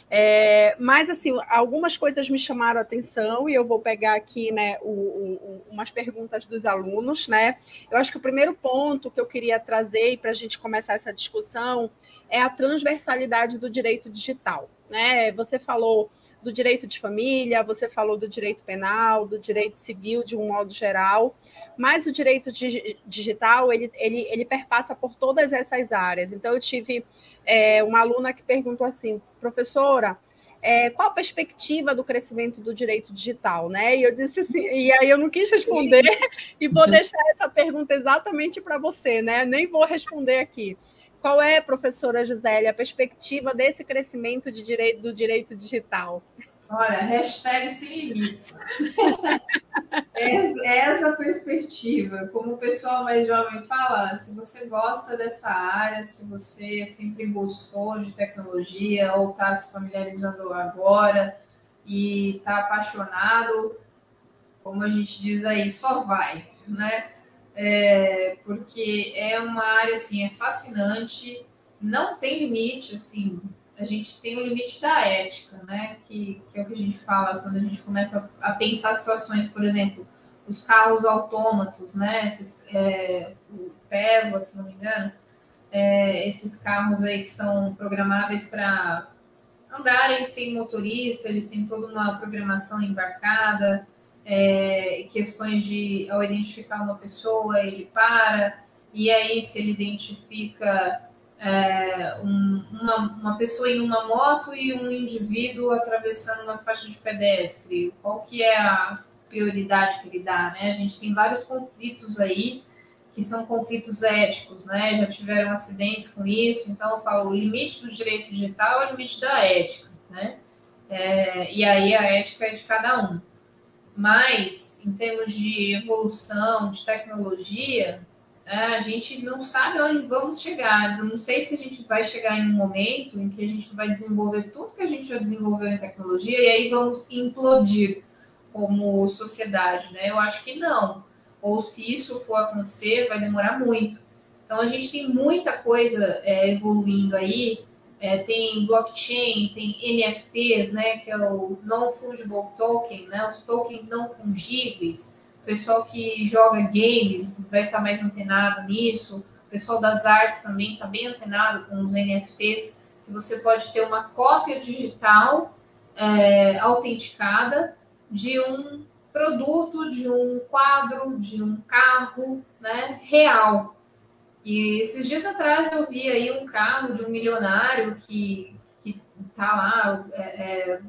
É, mas, assim, algumas coisas me chamaram a atenção e eu vou pegar aqui, né, o, o, umas perguntas dos alunos, né? Eu acho que o primeiro ponto que eu queria trazer para a gente começar essa discussão é a transversalidade do direito digital, né? Você falou do direito de família, você falou do direito penal, do direito civil de um modo geral, mas o direito digital, ele, ele, ele perpassa por todas essas áreas. Então, eu tive é, uma aluna que perguntou assim, professora, é, qual a perspectiva do crescimento do direito digital, né? E eu disse assim, e aí eu não quis responder e vou deixar essa pergunta exatamente para você, né? Nem vou responder aqui. Qual é, professora Gisele, a perspectiva desse crescimento de direito, do direito digital?
Olha, hashtag sem limites. essa perspectiva, como o pessoal mais jovem fala, se você gosta dessa área, se você sempre gostou de tecnologia ou está se familiarizando agora e está apaixonado, como a gente diz aí, só vai, né? É, porque é uma área assim, é fascinante, não tem limite, assim, a gente tem o limite da ética, né? Que, que é o que a gente fala quando a gente começa a pensar situações, por exemplo, os carros autômatos, né? Esses, é, o Tesla, se não me engano, é, esses carros aí que são programáveis para andarem sem motorista, eles têm toda uma programação embarcada, é, questões de ao identificar uma pessoa, ele para, e aí se ele identifica é, um, uma, uma pessoa em uma moto e um indivíduo atravessando uma faixa de pedestre, qual que é a prioridade que ele dá, né? A gente tem vários conflitos aí que são conflitos éticos, né? Já tiveram acidentes com isso, então eu falo, o limite do direito digital é o limite da ética, né? É, e aí a ética é de cada um. Mas, em termos de evolução, de tecnologia, a gente não sabe onde vamos chegar. Não sei se a gente vai chegar em um momento em que a gente vai desenvolver tudo que a gente já desenvolveu em tecnologia e aí vamos implodir como sociedade, né? Eu acho que não. Ou se isso for acontecer, vai demorar muito. Então a gente tem muita coisa é, evoluindo aí. É, tem blockchain, tem NFTs, né? Que é o non-fungible token, né? Os tokens não fungíveis pessoal que joga games vai estar mais antenado nisso, o pessoal das artes também está bem antenado com os NFTs, que você pode ter uma cópia digital é, autenticada de um produto, de um quadro, de um carro, né, real. E esses dias atrás eu vi aí um carro de um milionário que que tá lá é, é,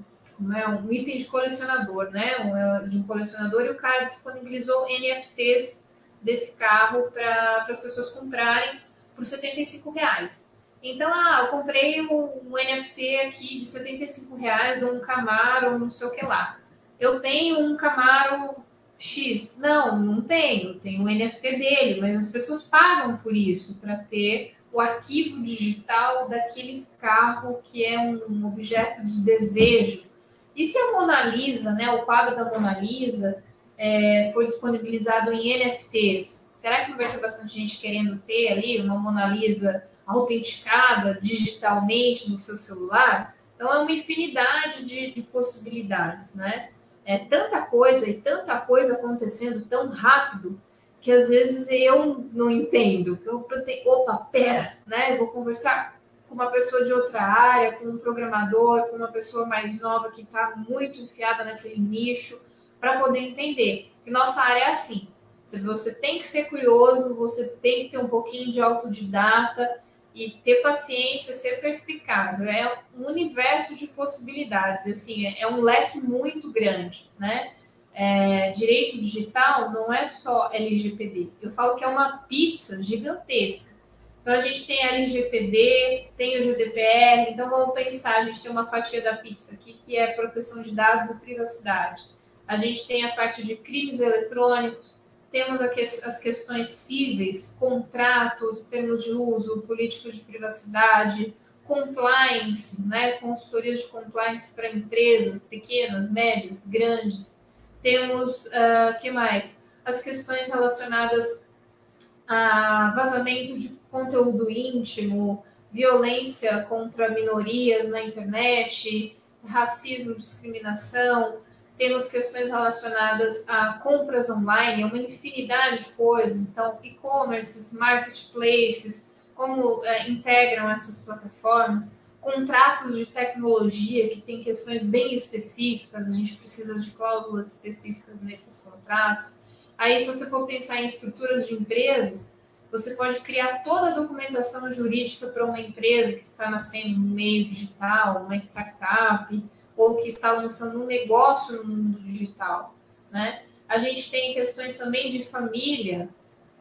é um item de colecionador, né? Um, é de um colecionador, e o cara disponibilizou NFTs desse carro para as pessoas comprarem por 75 reais. Então, ah, eu comprei um, um NFT aqui de 75 reais de um Camaro, não sei o que lá. Eu tenho um Camaro X. Não, não tenho. Tenho um NFT dele, mas as pessoas pagam por isso, para ter o arquivo digital daquele carro que é um objeto de desejo e se a Mona Lisa, né, o quadro da Mona Lisa, é, foi disponibilizado em NFTs, será que não vai ter bastante gente querendo ter ali uma Mona Lisa autenticada digitalmente no seu celular? Então, é uma infinidade de, de possibilidades, né? É tanta coisa e tanta coisa acontecendo tão rápido que às vezes eu não entendo. Eu tenho, opa, pera, né? Eu vou conversar com uma pessoa de outra área, com um programador, com uma pessoa mais nova que está muito enfiada naquele nicho, para poder entender. que nossa área é assim. Você tem que ser curioso, você tem que ter um pouquinho de autodidata e ter paciência, ser perspicaz. É um universo de possibilidades, assim, é um leque muito grande, né? É, direito digital não é só LGPD. Eu falo que é uma pizza gigantesca. Então a gente tem a LGPD, tem o GDPR, então vamos pensar, a gente tem uma fatia da pizza aqui que é proteção de dados e privacidade. A gente tem a parte de crimes eletrônicos, temos as questões cíveis, contratos, termos de uso, políticas de privacidade, compliance, né, consultorias de compliance para empresas pequenas, médias, grandes. Temos, uh, que mais? As questões relacionadas a vazamento de conteúdo íntimo, violência contra minorias na internet, racismo, discriminação. Temos questões relacionadas a compras online, uma infinidade de coisas. Então, e-commerces, marketplaces, como é, integram essas plataformas, contratos de tecnologia que tem questões bem específicas, a gente precisa de cláusulas específicas nesses contratos. Aí, se você for pensar em estruturas de empresas, você pode criar toda a documentação jurídica para uma empresa que está nascendo no meio digital, uma startup, ou que está lançando um negócio no mundo digital, né? A gente tem questões também de família,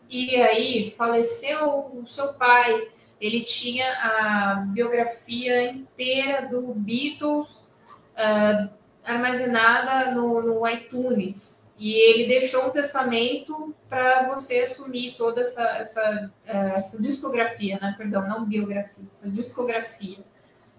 e aí faleceu o seu pai, ele tinha a biografia inteira do Beatles uh, armazenada no, no iTunes. E ele deixou um testamento para você assumir toda essa, essa, uh, essa discografia, né? Perdão, não biografia, essa discografia.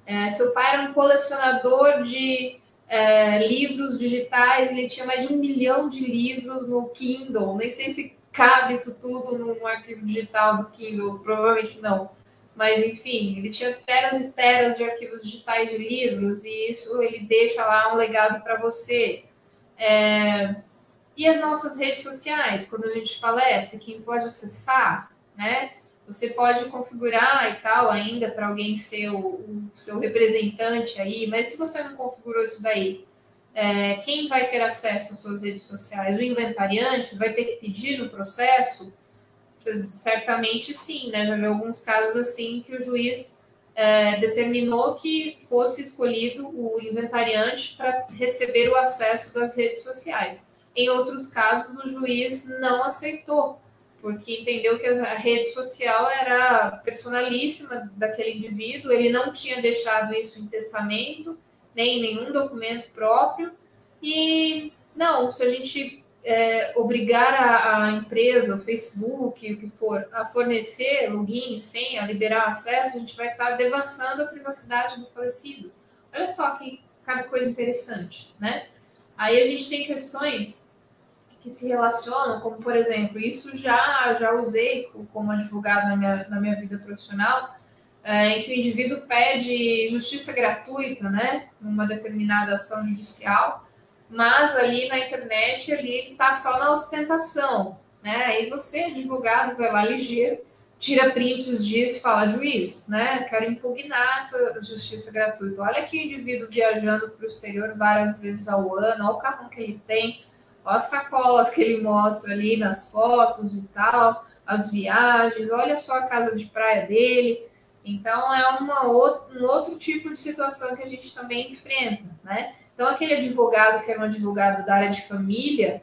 Uh, seu pai era um colecionador de uh, livros digitais, ele tinha mais de um milhão de livros no Kindle. Nem sei se cabe isso tudo num arquivo digital do Kindle, provavelmente não. Mas, enfim, ele tinha teras e teras de arquivos digitais de livros, e isso ele deixa lá um legado para você. É... E as nossas redes sociais, quando a gente falece, quem pode acessar, né? Você pode configurar e tal ainda para alguém ser o, o, seu representante aí, mas se você não configurou isso daí, é, quem vai ter acesso às suas redes sociais? O inventariante vai ter que pedir no processo certamente sim, né? Já vi alguns casos assim que o juiz é, determinou que fosse escolhido o inventariante para receber o acesso das redes sociais. Em outros casos, o juiz não aceitou, porque entendeu que a rede social era personalíssima daquele indivíduo, ele não tinha deixado isso em testamento, nem em nenhum documento próprio, e não, se a gente é, obrigar a, a, empresa, o Facebook, o que for, a fornecer login, senha, liberar acesso, a gente vai estar devassando a privacidade do falecido. Olha só que cada coisa interessante, né? Aí a gente tem questões que se relacionam, como por exemplo, isso já já usei como advogado na minha, na minha vida profissional, é, em que o indivíduo pede justiça gratuita, né, numa determinada ação judicial, mas ali na internet ele está só na ostentação, né? Aí você, advogado, vai lá ligeiro, tira prints disso e fala, juiz, né? Quero impugnar essa justiça gratuita. Olha que indivíduo viajando para o exterior várias vezes ao ano, olha o carro que ele tem, olha as sacolas que ele mostra ali nas fotos e tal, as viagens, olha só a casa de praia dele. Então é uma, um outro tipo de situação que a gente também enfrenta, né? Então, aquele advogado que era um advogado da área de família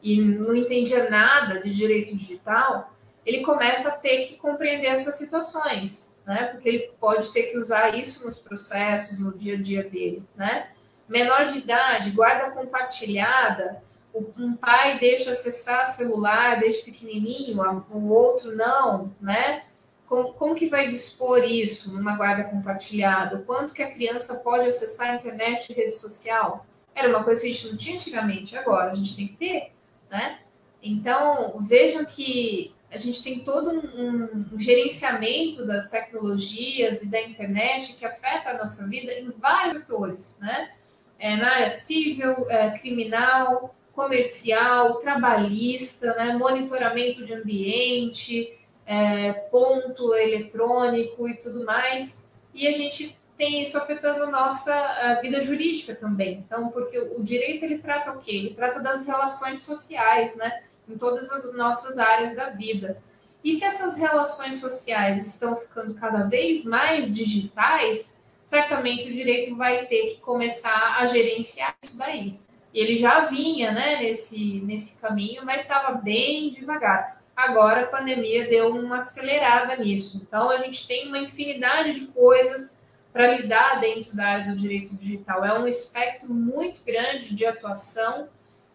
e não entendia nada de direito digital, ele começa a ter que compreender essas situações, né? Porque ele pode ter que usar isso nos processos, no dia a dia dele, né? Menor de idade, guarda compartilhada, um pai deixa acessar celular desde pequenininho, o outro não, né? Como, como, que vai dispor isso numa guarda compartilhada? O quanto que a criança pode acessar a internet e rede social? Era uma coisa que a gente não tinha antigamente, agora a gente tem que ter, né? Então, vejam que a gente tem todo um, um gerenciamento das tecnologias e da internet que afeta a nossa vida em vários setores, né? É, na área civil, é, criminal, comercial, trabalhista, né? monitoramento de ambiente, é, ponto eletrônico e tudo mais. E a gente tem isso afetando a nossa vida jurídica também. Então, porque o direito ele trata o quê? Ele trata das relações sociais, né? Em todas as nossas áreas da vida. E se essas relações sociais estão ficando cada vez mais digitais, certamente o direito vai ter que começar a gerenciar isso daí. Ele já vinha né, nesse, nesse caminho, mas estava bem devagar. Agora a pandemia deu uma acelerada nisso. Então a gente tem uma infinidade de coisas para lidar dentro da área do direito digital. É um espectro muito grande de atuação,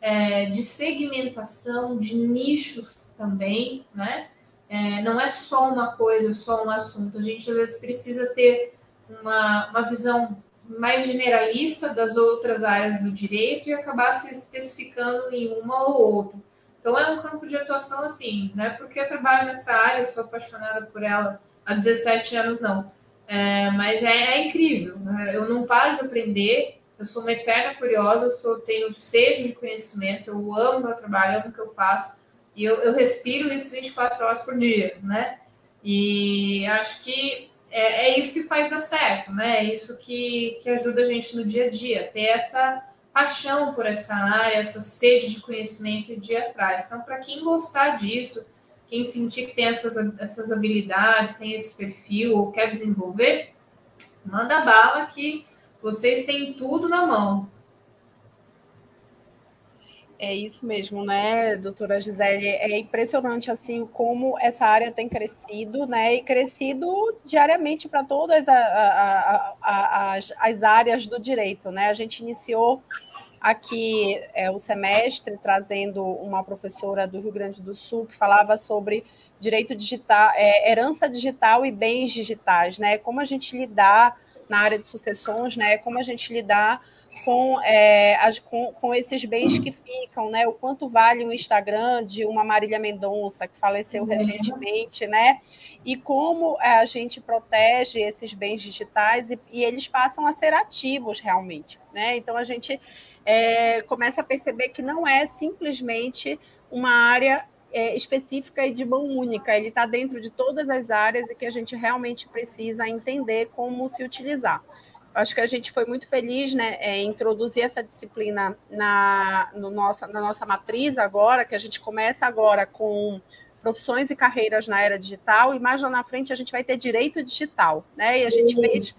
é, de segmentação, de nichos também, né? É, não é só uma coisa, só um assunto. A gente às vezes precisa ter uma, uma visão mais generalista das outras áreas do direito e acabar se especificando em uma ou outra. Então é um campo de atuação assim, não é porque eu trabalho nessa área, sou apaixonada por ela há 17 anos, não. É, mas é, é incrível, né? eu não paro de aprender, eu sou uma eterna curiosa, sou, tenho sede de conhecimento, eu amo meu trabalho, amo o que eu faço, e eu, eu respiro isso 24 horas por dia, né? E acho que é, é, isso que faz dar certo, né? É isso que, que ajuda a gente no dia a dia, ter essa paixão por essa área, essa sede de conhecimento e de ir atrás. Então, para quem gostar disso, quem sentir que tem essas, essas habilidades, tem esse perfil ou quer desenvolver, manda bala que Vocês têm tudo na mão.
É isso mesmo, né, doutora Gisele? É impressionante assim como essa área tem crescido, né? E crescido diariamente para todas a, a, a, as, as áreas do direito, né? A gente iniciou aqui é, o semestre trazendo uma professora do Rio Grande do Sul que falava sobre direito digital, é, herança digital e bens digitais, né? Como a gente lidar na área de sucessões, né? Como a gente lidar com, é, as, com, com, esses bens que ficam, né? O quanto vale o Instagram de uma Marília Mendonça, que faleceu uhum. recentemente, né? E como é, a gente protege esses bens digitais e, e eles passam a ser ativos realmente, né? Então a gente é, começa a perceber que não é simplesmente uma área é, específica e de mão única, ele está dentro de todas as áreas e que a gente realmente precisa entender como se utilizar. Acho que a gente foi muito feliz né, é, em introduzir essa disciplina na, no nossa, na nossa matriz agora, que a gente começa agora com profissões e carreiras na era digital, e mais lá na frente a gente vai ter direito digital, né? E a gente fez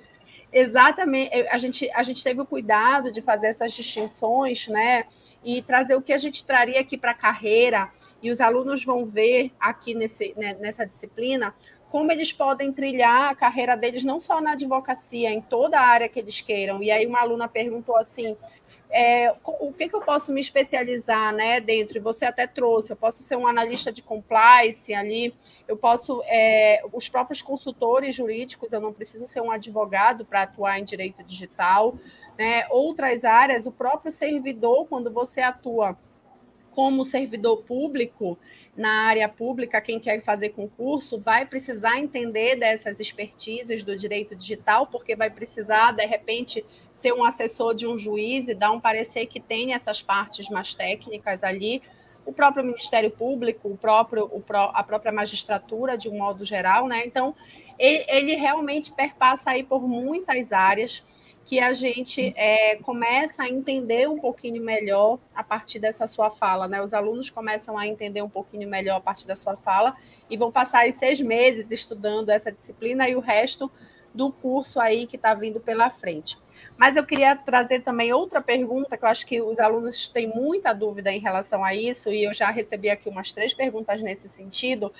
exatamente, a gente, a gente teve o cuidado de fazer essas distinções, né? E trazer o que a gente traria aqui para a carreira, e os alunos vão ver aqui nesse, né, nessa disciplina como eles podem trilhar a carreira deles não só na advocacia, em toda a área que eles queiram. E aí uma aluna perguntou assim, é, o que, que, eu posso me especializar né, dentro? E você até trouxe, eu posso ser um analista de compliance ali, eu posso, é, os próprios consultores jurídicos, eu não preciso ser um advogado para atuar em direito digital. Né? Outras áreas, o próprio servidor, quando você atua como servidor público, na área pública, quem quer fazer concurso, vai precisar entender dessas expertises do direito digital, porque vai precisar, de repente, ser um assessor de um juiz e dar um parecer que tenha essas partes mais técnicas ali. O próprio Ministério Público, o próprio, o pró, a própria magistratura, de um modo geral, né? Então, ele, ele realmente perpassa aí por muitas áreas que a gente é, começa a entender um pouquinho melhor a partir dessa sua fala, né? Os alunos começam a entender um pouquinho melhor a partir da sua fala e vão passar aí seis meses estudando essa disciplina e o resto do curso aí que está vindo pela frente. Mas eu queria trazer também outra pergunta, que eu acho que os alunos têm muita dúvida em relação a isso, e eu já recebi aqui umas três perguntas nesse sentido,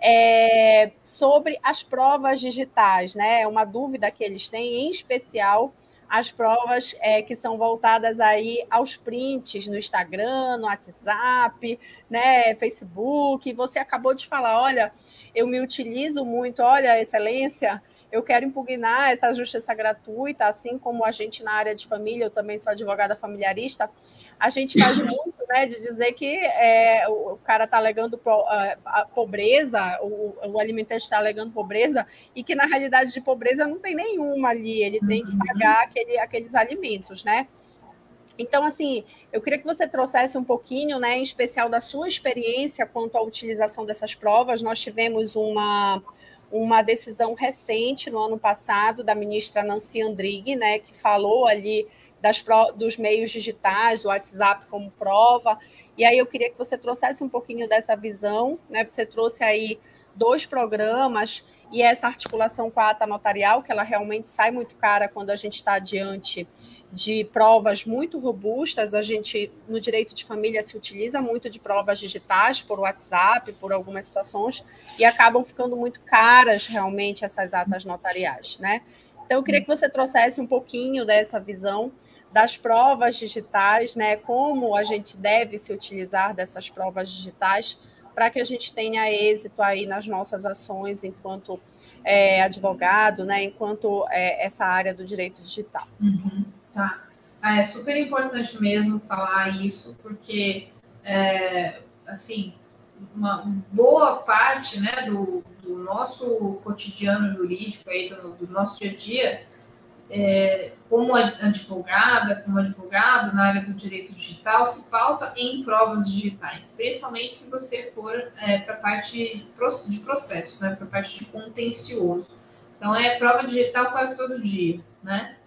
é, sobre as provas digitais, né? É uma dúvida que eles têm, em especial as provas é, que são voltadas aí aos prints no Instagram, no WhatsApp, né, Facebook. Você acabou de falar, olha, eu me utilizo muito, olha, excelência, eu quero impugnar essa justiça gratuita, assim como a gente na área de família, eu também sou advogada familiarista, a gente faz muito né, de dizer que é, o, cara está alegando a pobreza, o, o alimentante está alegando pobreza, e que na realidade de pobreza não tem nenhuma ali, ele tem que pagar aquele, aqueles alimentos, né? Então, assim, eu queria que você trouxesse um pouquinho, né, em especial da sua experiência quanto à utilização dessas provas. Nós tivemos uma, uma decisão recente no ano passado da ministra Nancy Andrighi, né, que falou ali das, dos meios digitais, o WhatsApp como prova. E aí eu queria que você trouxesse um pouquinho dessa visão, né? Você trouxe aí dois programas e essa articulação com a ata notarial, que ela realmente sai muito cara quando a gente está diante de provas muito robustas. A gente, no direito de família, se utiliza muito de provas digitais por WhatsApp, por algumas situações, e acabam ficando muito caras realmente essas atas notariais, né? Então, eu queria que você trouxesse um pouquinho dessa visão das provas digitais, né? Como a gente deve se utilizar dessas provas digitais para que a gente tenha êxito aí nas nossas ações enquanto é, advogado, né? Enquanto é, essa área do direito digital.
Uhum. Tá. Ah, é super importante mesmo falar isso, porque, é, assim, uma boa parte né, do, do, nosso cotidiano jurídico, aí, do, do nosso dia a dia, é, como advogada, como advogado na área do direito digital, se pauta em provas digitais, principalmente se você for é, para a parte de processos, né, para a parte de contencioso. Então, é prova digital quase todo dia, né?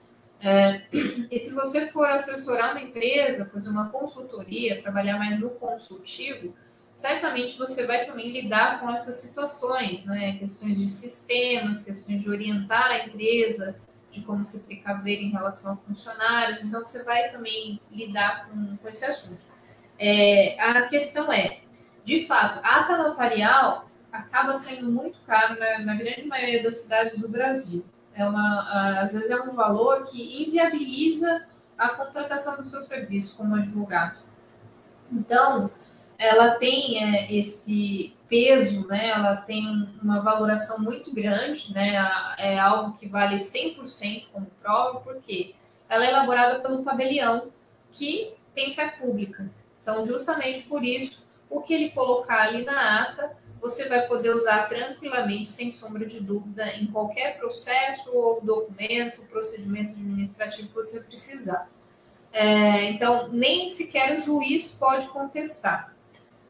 É, e se você for assessorar uma empresa, fazer uma consultoria, trabalhar mais no consultivo, certamente você vai também lidar com essas situações, né? Questões de sistemas, questões de orientar a empresa de como se precaver em relação a funcionários. Então, você vai também lidar com, com esse assunto. É, a questão é, de fato, a ata notarial acaba saindo muito caro na, na, grande maioria das cidades do Brasil. É uma, às vezes é um valor que inviabiliza a contratação do seu serviço como advogado. Então, ela tem é, esse peso, né? Ela tem uma valoração muito grande, né? É algo que vale 100% como prova, porque ela é elaborada pelo tabelião que tem fé pública. Então, justamente por isso, o que ele colocar ali na ata você vai poder usar tranquilamente, sem sombra de dúvida, em qualquer processo ou documento, procedimento administrativo que você precisar. É, então, nem sequer o juiz pode contestar.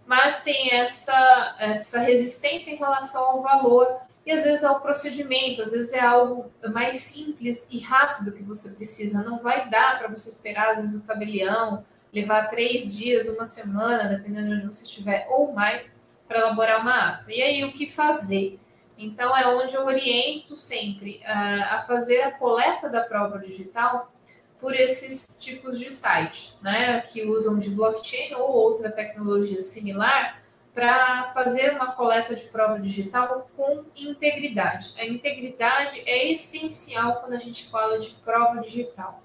Mas tem essa, essa resistência em relação ao valor e às vezes ao procedimento, às vezes é algo mais simples e rápido que você precisa. Não vai dar para você esperar, às vezes, o tabelião, levar três dias, uma semana, dependendo de onde você estiver, ou mais para elaborar uma ata. E aí, o que fazer? Então, é onde eu oriento sempre uh, a fazer a coleta da prova digital por esses tipos de site, né, que usam de blockchain ou outra tecnologia similar para fazer uma coleta de prova digital com integridade. A integridade é essencial quando a gente fala de prova digital.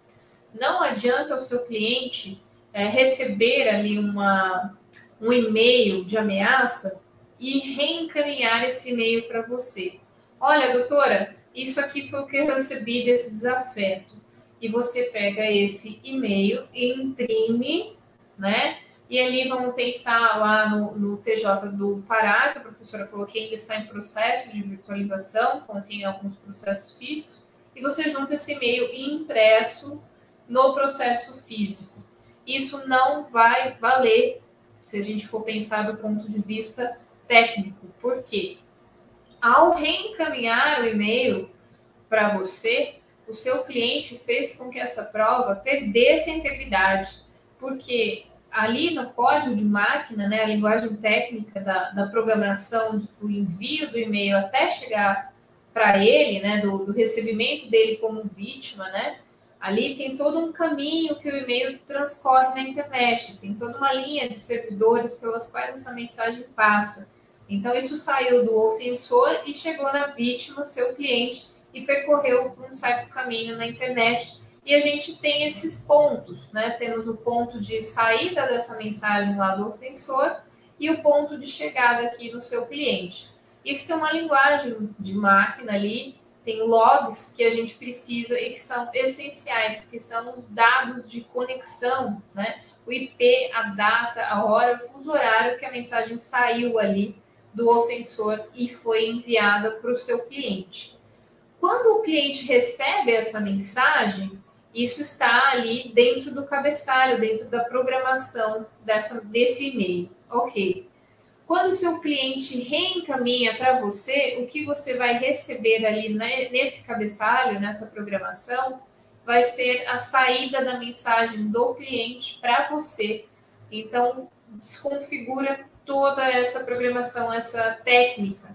Não adianta o seu cliente é, receber ali uma, um e-mail de ameaça e reencaminhar esse e-mail para você. Olha, doutora, isso aqui foi o que eu recebi desse desafeto. E você pega esse e-mail e imprime, né? E ali vamos pensar lá no, no, TJ do Pará, que a professora falou que ainda está em processo de virtualização, contém alguns processos físicos, e você junta esse e-mail impresso no processo físico. Isso não vai valer se a gente for pensar do ponto de vista técnico, porque ao reencaminhar o e-mail para você, o seu cliente fez com que essa prova perdesse a integridade, porque ali no código de máquina, né, a linguagem técnica da, da programação do envio do e-mail até chegar para ele, né, do, do, recebimento dele como vítima, né, Ali tem todo um caminho que o e-mail transcorre na internet, tem toda uma linha de servidores pelas quais essa mensagem passa. Então, isso saiu do ofensor e chegou na vítima, seu cliente, e percorreu um certo caminho na internet. E a gente tem esses pontos, né? Temos o ponto de saída dessa mensagem lá do ofensor e o ponto de chegada aqui no seu cliente. Isso tem uma linguagem de máquina ali tem logs que a gente precisa e que são essenciais, que são os dados de conexão, né? O IP, a data, a hora, o fuso horário que a mensagem saiu ali do ofensor e foi enviada para o seu cliente. Quando o cliente recebe essa mensagem, isso está ali dentro do cabeçalho, dentro da programação dessa, desse e-mail. Ok. Quando o seu cliente reencaminha para você, o que você vai receber ali né, nesse cabeçalho, nessa programação, vai ser a saída da mensagem do cliente para você. Então, desconfigura toda essa programação, essa técnica.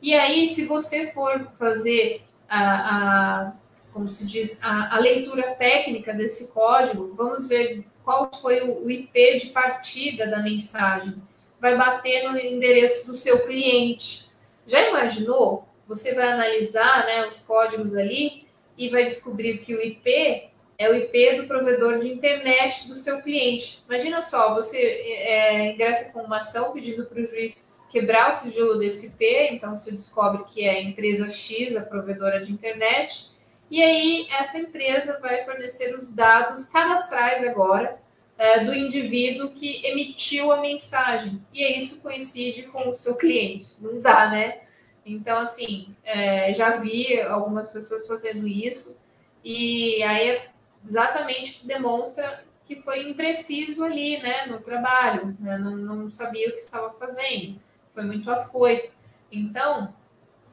E aí, se você for fazer a, a como se diz, a, a, leitura técnica desse código, vamos ver qual foi o, o IP de partida da mensagem vai bater no endereço do seu cliente. Já imaginou? Você vai analisar né, os códigos ali e vai descobrir que o IP é o IP do provedor de internet do seu cliente. Imagina só, você é, ingressa com uma ação pedindo para o juiz quebrar o sigilo desse IP, então você descobre que é a empresa X, a provedora de internet, e aí essa empresa vai fornecer os dados cadastrais agora é, do indivíduo que emitiu a mensagem. E é isso coincide com o seu cliente. Não dá, né? Então, assim, é, já vi algumas pessoas fazendo isso, e aí exatamente demonstra que foi impreciso ali, né, no trabalho, né? não, não sabia o que estava fazendo, foi muito afoito. Então,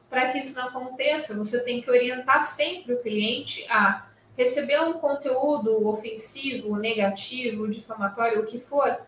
para que isso não aconteça, você tem que orientar sempre o cliente a receber um conteúdo ofensivo, negativo, difamatório, o que for,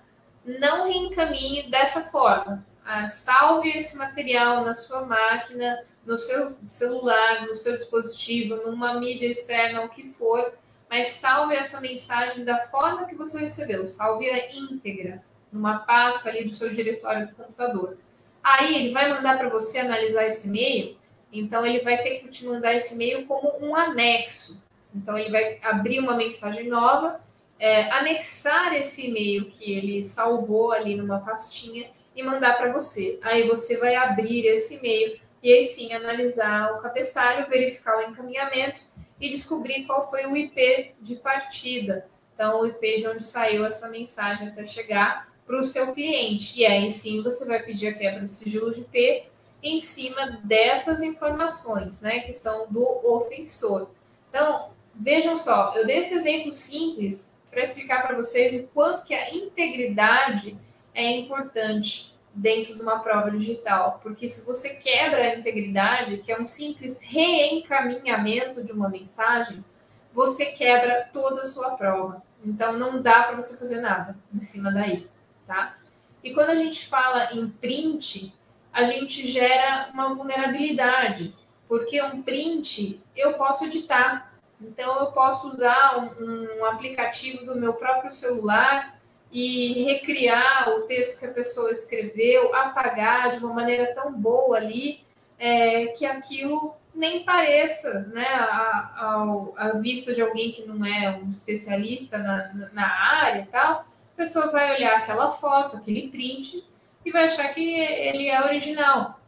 não reencaminhe dessa forma. ah, salve esse material na sua máquina, no seu celular, no seu dispositivo, numa mídia externa, o que for, mas salve essa mensagem da forma que você recebeu, salve-a íntegra, numa pasta ali do seu diretório do computador. Aí ele vai mandar para você analisar esse e-mail, então ele vai ter que te mandar esse e-mail como um anexo. Então ele vai abrir uma mensagem nova, é, anexar esse e-mail que ele salvou ali numa pastinha e mandar para você. Aí você vai abrir esse e-mail e aí sim analisar o cabeçalho, verificar o encaminhamento e descobrir qual foi o IP de partida. Então, o IP de onde saiu essa mensagem até chegar para o seu cliente. E aí sim você vai pedir a quebra de sigilo de IP em cima dessas informações, né, que são do ofensor. Então, vejam só, eu dei esse exemplo simples para explicar para vocês o quanto que a integridade é importante dentro de uma prova digital, porque se você quebra a integridade, que é um simples reencaminhamento de uma mensagem, você quebra toda a sua prova. Então não dá para você fazer nada em cima daí, tá? E quando a gente fala em print, a gente gera uma vulnerabilidade, porque um print eu posso editar. Então eu posso usar um, um aplicativo do meu próprio celular e recriar o texto que a pessoa escreveu, apagar de uma maneira tão boa ali é, que aquilo nem pareça, né, à, vista de alguém que não é um especialista na, na área e tal, a pessoa vai olhar aquela foto, aquele print e vai achar que ele é original.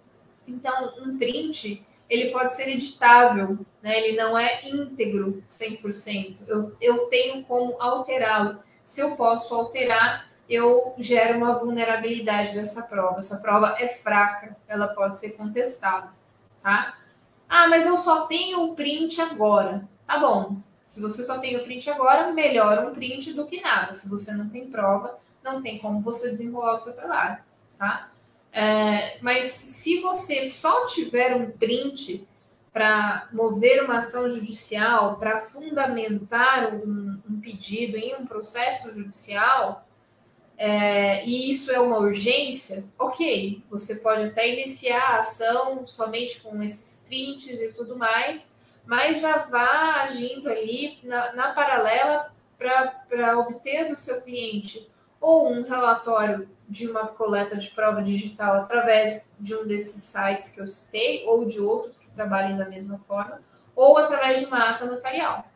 Então, um print ele pode ser editável, né? ele não é íntegro 100%. Eu, eu tenho como alterá-lo se eu posso alterar, eu gero uma vulnerabilidade dessa prova. Essa prova é fraca, ela pode ser contestada, tá? Ah, mas eu só tenho o print agora. Tá bom. Se você só tem o print agora, melhor um print do que nada. Se você não tem prova, não tem como você desenrolar o seu trabalho, tá? É, mas se você só tiver um print, para mover uma ação judicial, para fundamentar um, um, pedido em um processo judicial, é, e isso é uma urgência, ok, você pode até iniciar a ação somente com esses prints e tudo mais, mas já vá agindo ali na, na paralela para obter do seu cliente ou um relatório de uma coleta de prova digital através de um desses sites que eu citei, ou de outros que trabalhem da mesma forma, ou através de uma ata notarial.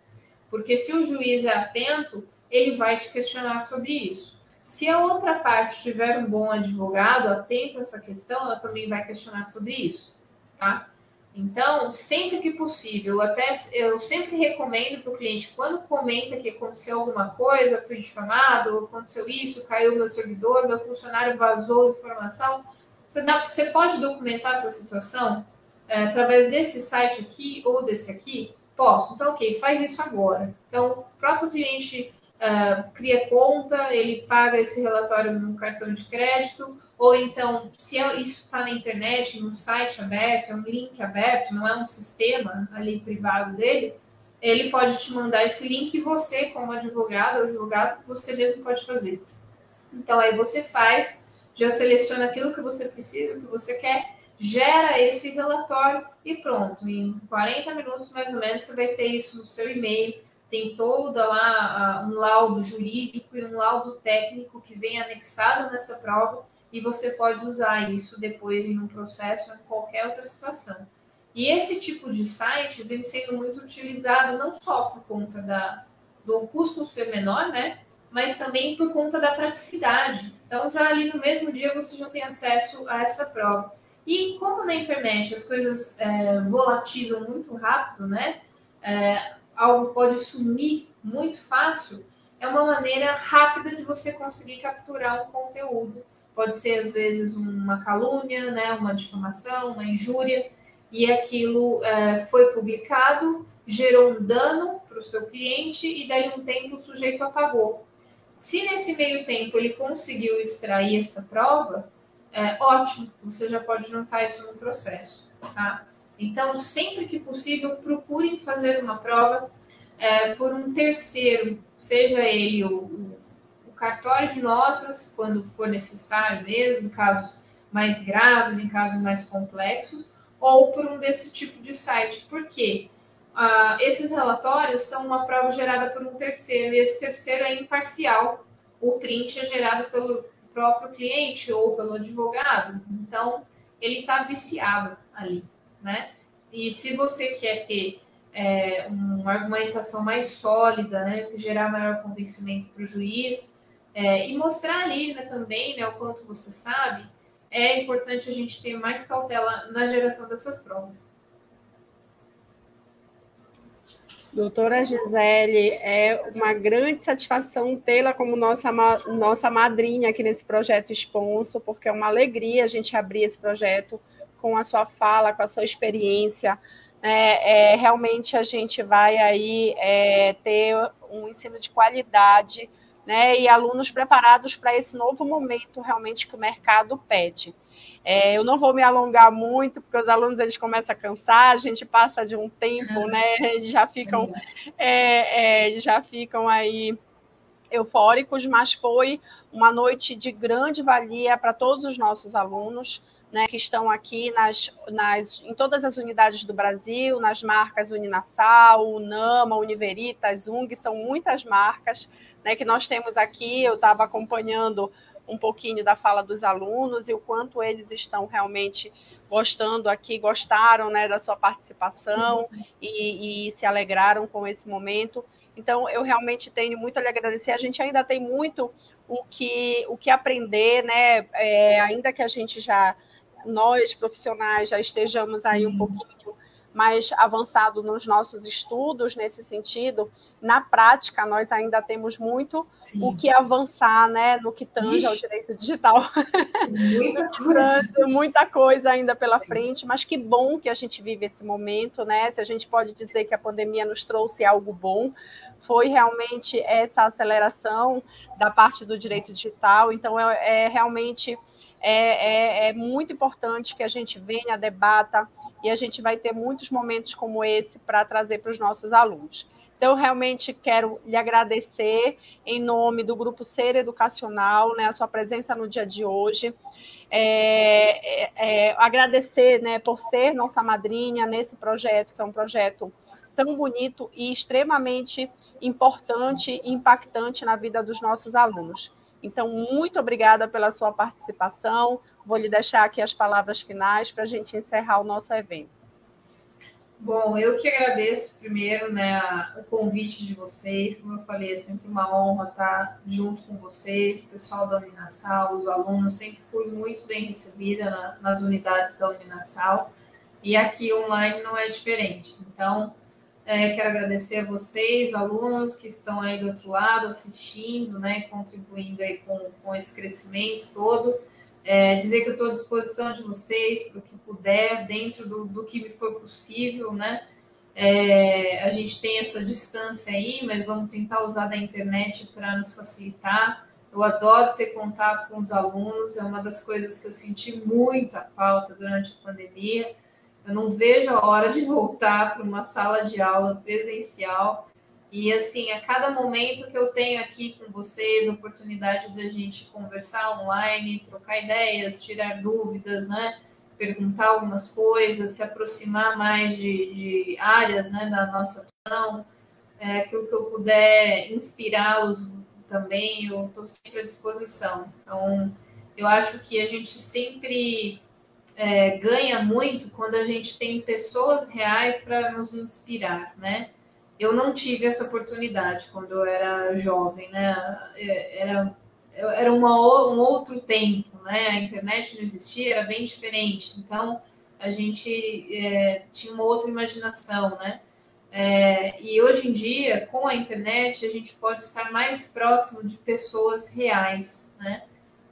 Porque se o juiz é atento, ele vai te questionar sobre isso. Se a outra parte tiver um bom advogado atento a essa questão, ela também vai questionar sobre isso, tá? Então, sempre que possível, até eu sempre recomendo para o cliente, quando comenta que aconteceu alguma coisa, fui difamado, aconteceu isso, caiu meu servidor, meu funcionário vazou informação, você, dá, você pode documentar essa situação é, através desse site aqui ou desse aqui? Posso. Então, ok, faz isso agora. Então, o próprio cliente uh, cria conta, ele paga esse relatório no cartão de crédito, ou então, se é, isso está na internet, num site aberto, é um link aberto, não é um sistema ali privado dele, ele pode te mandar esse link e você, como advogado ou advogado, você mesmo pode fazer. Então, aí você faz, já seleciona aquilo que você precisa, o que você quer, gera esse relatório e pronto. Em 40 minutos, mais ou menos, você vai ter isso no seu e-mail. Tem toda lá um laudo jurídico e um laudo técnico que vem anexado nessa prova e você pode usar isso depois em um processo ou em qualquer outra situação. E esse tipo de site vem sendo muito utilizado não só por conta da, do custo ser menor, né? Mas também por conta da praticidade. Então, já ali no mesmo dia você já tem acesso a essa prova. E como na internet as coisas é, volatilizam muito rápido, né? É, algo pode sumir muito fácil, é uma maneira rápida de você conseguir capturar um conteúdo pode ser às vezes uma calúnia, né, uma difamação, uma injúria, e aquilo é, foi publicado, gerou um dano para o seu cliente e daí um tempo o sujeito apagou. Se nesse meio tempo ele conseguiu extrair essa prova, é, ótimo, você já pode juntar isso no processo. Tá? Então, sempre que possível, procurem fazer uma prova é, por um terceiro, seja ele o, o cartório de notas, quando for necessário mesmo, casos mais graves, em casos mais complexos, ou por um desse tipo de site. Por quê? Uh, esses relatórios são uma prova gerada por um terceiro, e esse terceiro é imparcial. O print é gerado pelo próprio cliente ou pelo advogado. Então, ele está viciado ali, né? E se você quer ter é, uma argumentação mais sólida, né, gerar maior convencimento para o juiz é, e mostrar ali né, também né, o quanto você sabe, é importante a gente ter mais cautela na geração dessas provas.
Doutora Gisele, é uma grande satisfação tê-la como nossa, nossa madrinha aqui nesse projeto Sponsor, porque é uma alegria a gente abrir esse projeto com a sua fala, com a sua experiência, é, é, realmente a gente vai aí é, ter um ensino de qualidade né, e alunos preparados para esse novo momento realmente que o mercado pede. É, eu não vou me alongar muito, porque os alunos eles começam a cansar, a gente passa de um tempo, né? Eles já ficam, é, é, já ficam aí eufóricos, mas foi uma noite de grande valia para todos os nossos alunos né, que estão aqui nas, nas, em todas as unidades do Brasil, nas marcas Uninassal, Unama, Univeritas, UNG, são muitas marcas né, que nós temos aqui. Eu estava acompanhando um pouquinho da fala dos alunos e o quanto eles estão realmente gostando aqui, gostaram né, da sua participação e, e se alegraram com esse momento. Então, eu realmente tenho muito a lhe agradecer. A gente ainda tem muito o que, o que aprender, né? É, ainda que a gente já nós profissionais já estejamos aí um uhum. pouquinho mais avançado nos nossos estudos nesse sentido, na prática nós ainda temos muito Sim. o que avançar, né, no que tange Ixi. ao direito digital. Muita coisa. muita coisa ainda pela frente, mas que bom que a gente vive esse momento, né? Se a gente pode dizer que a pandemia nos trouxe algo bom, foi realmente essa aceleração da parte do direito digital. Então é, é realmente é, é, é muito importante que a gente venha, debata, e a gente vai ter muitos momentos como esse para trazer para os nossos alunos. Então, realmente quero lhe agradecer em nome do Grupo Ser Educacional, né, a sua presença no dia de hoje. É, é, é, agradecer né, por ser nossa madrinha nesse projeto, que é um projeto tão bonito e extremamente importante e impactante na vida dos nossos alunos. Então, muito obrigada pela sua participação. Vou lhe deixar aqui as palavras finais para a gente encerrar o nosso evento.
Bom, eu que agradeço primeiro né, o convite de vocês. Como eu falei, é sempre uma honra estar junto com vocês, o pessoal da Uninasal, os alunos. Sempre fui muito bem recebida na, nas unidades da Uninasal. E aqui online não é diferente. Então, é, quero agradecer a vocês, alunos que estão aí do outro lado assistindo, né, contribuindo aí com, com esse crescimento todo. É, dizer que eu estou à disposição de vocês para o que puder, dentro do, do que me for possível, né? É, a gente tem essa distância aí, mas vamos tentar usar da internet para nos facilitar. Eu adoro ter contato com os alunos, é uma das coisas que eu senti muita falta durante a pandemia. Eu não vejo a hora de voltar para uma sala de aula presencial. E assim, a cada momento que eu tenho aqui com vocês, oportunidade da gente conversar online, trocar ideias, tirar dúvidas, né? Perguntar algumas coisas, se aproximar mais de, de áreas né, da nossa ação, é, aquilo que eu puder inspirá-los também, eu estou sempre à disposição. Então, eu acho que a gente sempre é, ganha muito quando a gente tem pessoas reais para nos inspirar, né? Eu não tive essa oportunidade quando eu era jovem, né? É, era, era uma, um outro tempo, né? A internet não existia, era bem diferente. Então, a gente é, tinha uma outra imaginação, né? É, e hoje em dia, com a internet, a gente pode estar mais próximo de pessoas reais, né?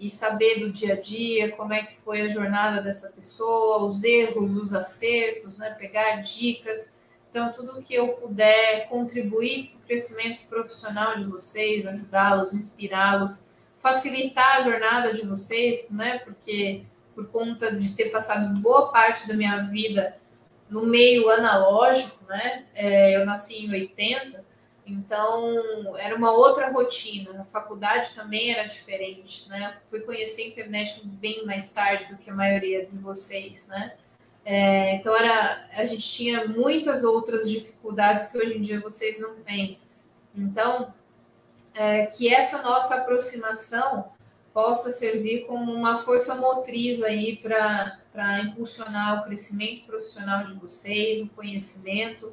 E saber do dia a dia como é que foi a jornada dessa pessoa, os erros, os acertos, né? pegar dicas. Então, tudo que eu puder contribuir para o crescimento profissional de vocês, ajudá-los, inspirá-los, facilitar a jornada de vocês, né? Porque por conta de ter passado boa parte da minha vida no meio analógico, né? É, eu nasci em 80, Então, era uma outra rotina. A faculdade também era diferente, né? Fui conhecer a internet bem mais tarde do que a maioria de vocês, né? É, então, era, a gente tinha muitas outras dificuldades que hoje em dia vocês não têm. Então, é, que essa nossa aproximação possa servir como uma força motriz aí para impulsionar o crescimento profissional de vocês, o conhecimento,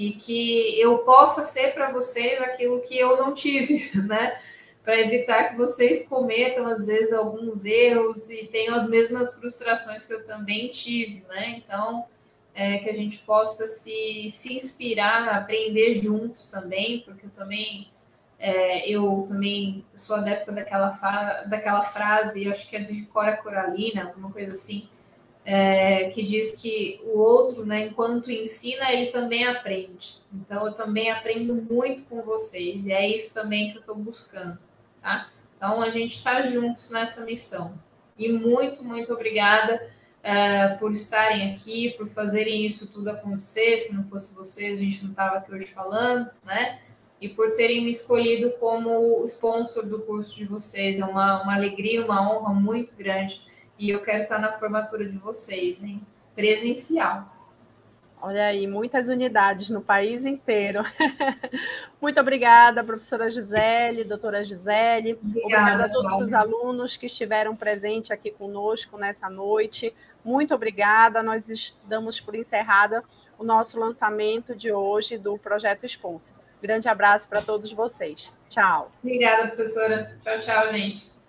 e que eu possa ser para vocês aquilo que eu não tive, né? Para evitar que vocês cometam, às vezes, alguns erros e tenham as mesmas frustrações que eu também tive, né? Então, é, que a gente possa se, se inspirar, aprender juntos também, porque eu também é, eu também sou adepta daquela, daquela frase, eu acho que é de Cora Coralina, alguma coisa assim, é, que diz que o outro, né, enquanto ensina, ele também aprende. Então, eu também aprendo muito com vocês, e é isso também que eu estou buscando, tá? Então, a gente está juntos nessa missão. E muito, muito obrigada é, por estarem aqui, por fazerem isso tudo acontecer. Se não fosse vocês, a gente não estava aqui hoje falando, né? e por terem me escolhido como sponsor do curso de vocês. É uma, uma alegria, uma honra muito grande. E eu quero estar na formatura de vocês, hein? Presencial.
Olha aí, muitas unidades no país inteiro. Muito obrigada, professora Gisele, doutora Gisele. Obrigada, obrigada a todos os alunos que estiveram presentes aqui conosco nessa noite. Muito obrigada. Nós damos por encerrada o nosso lançamento de hoje do projeto Sponsor. Grande abraço para todos vocês. Tchau.
Obrigada, professora. Tchau, tchau, gente.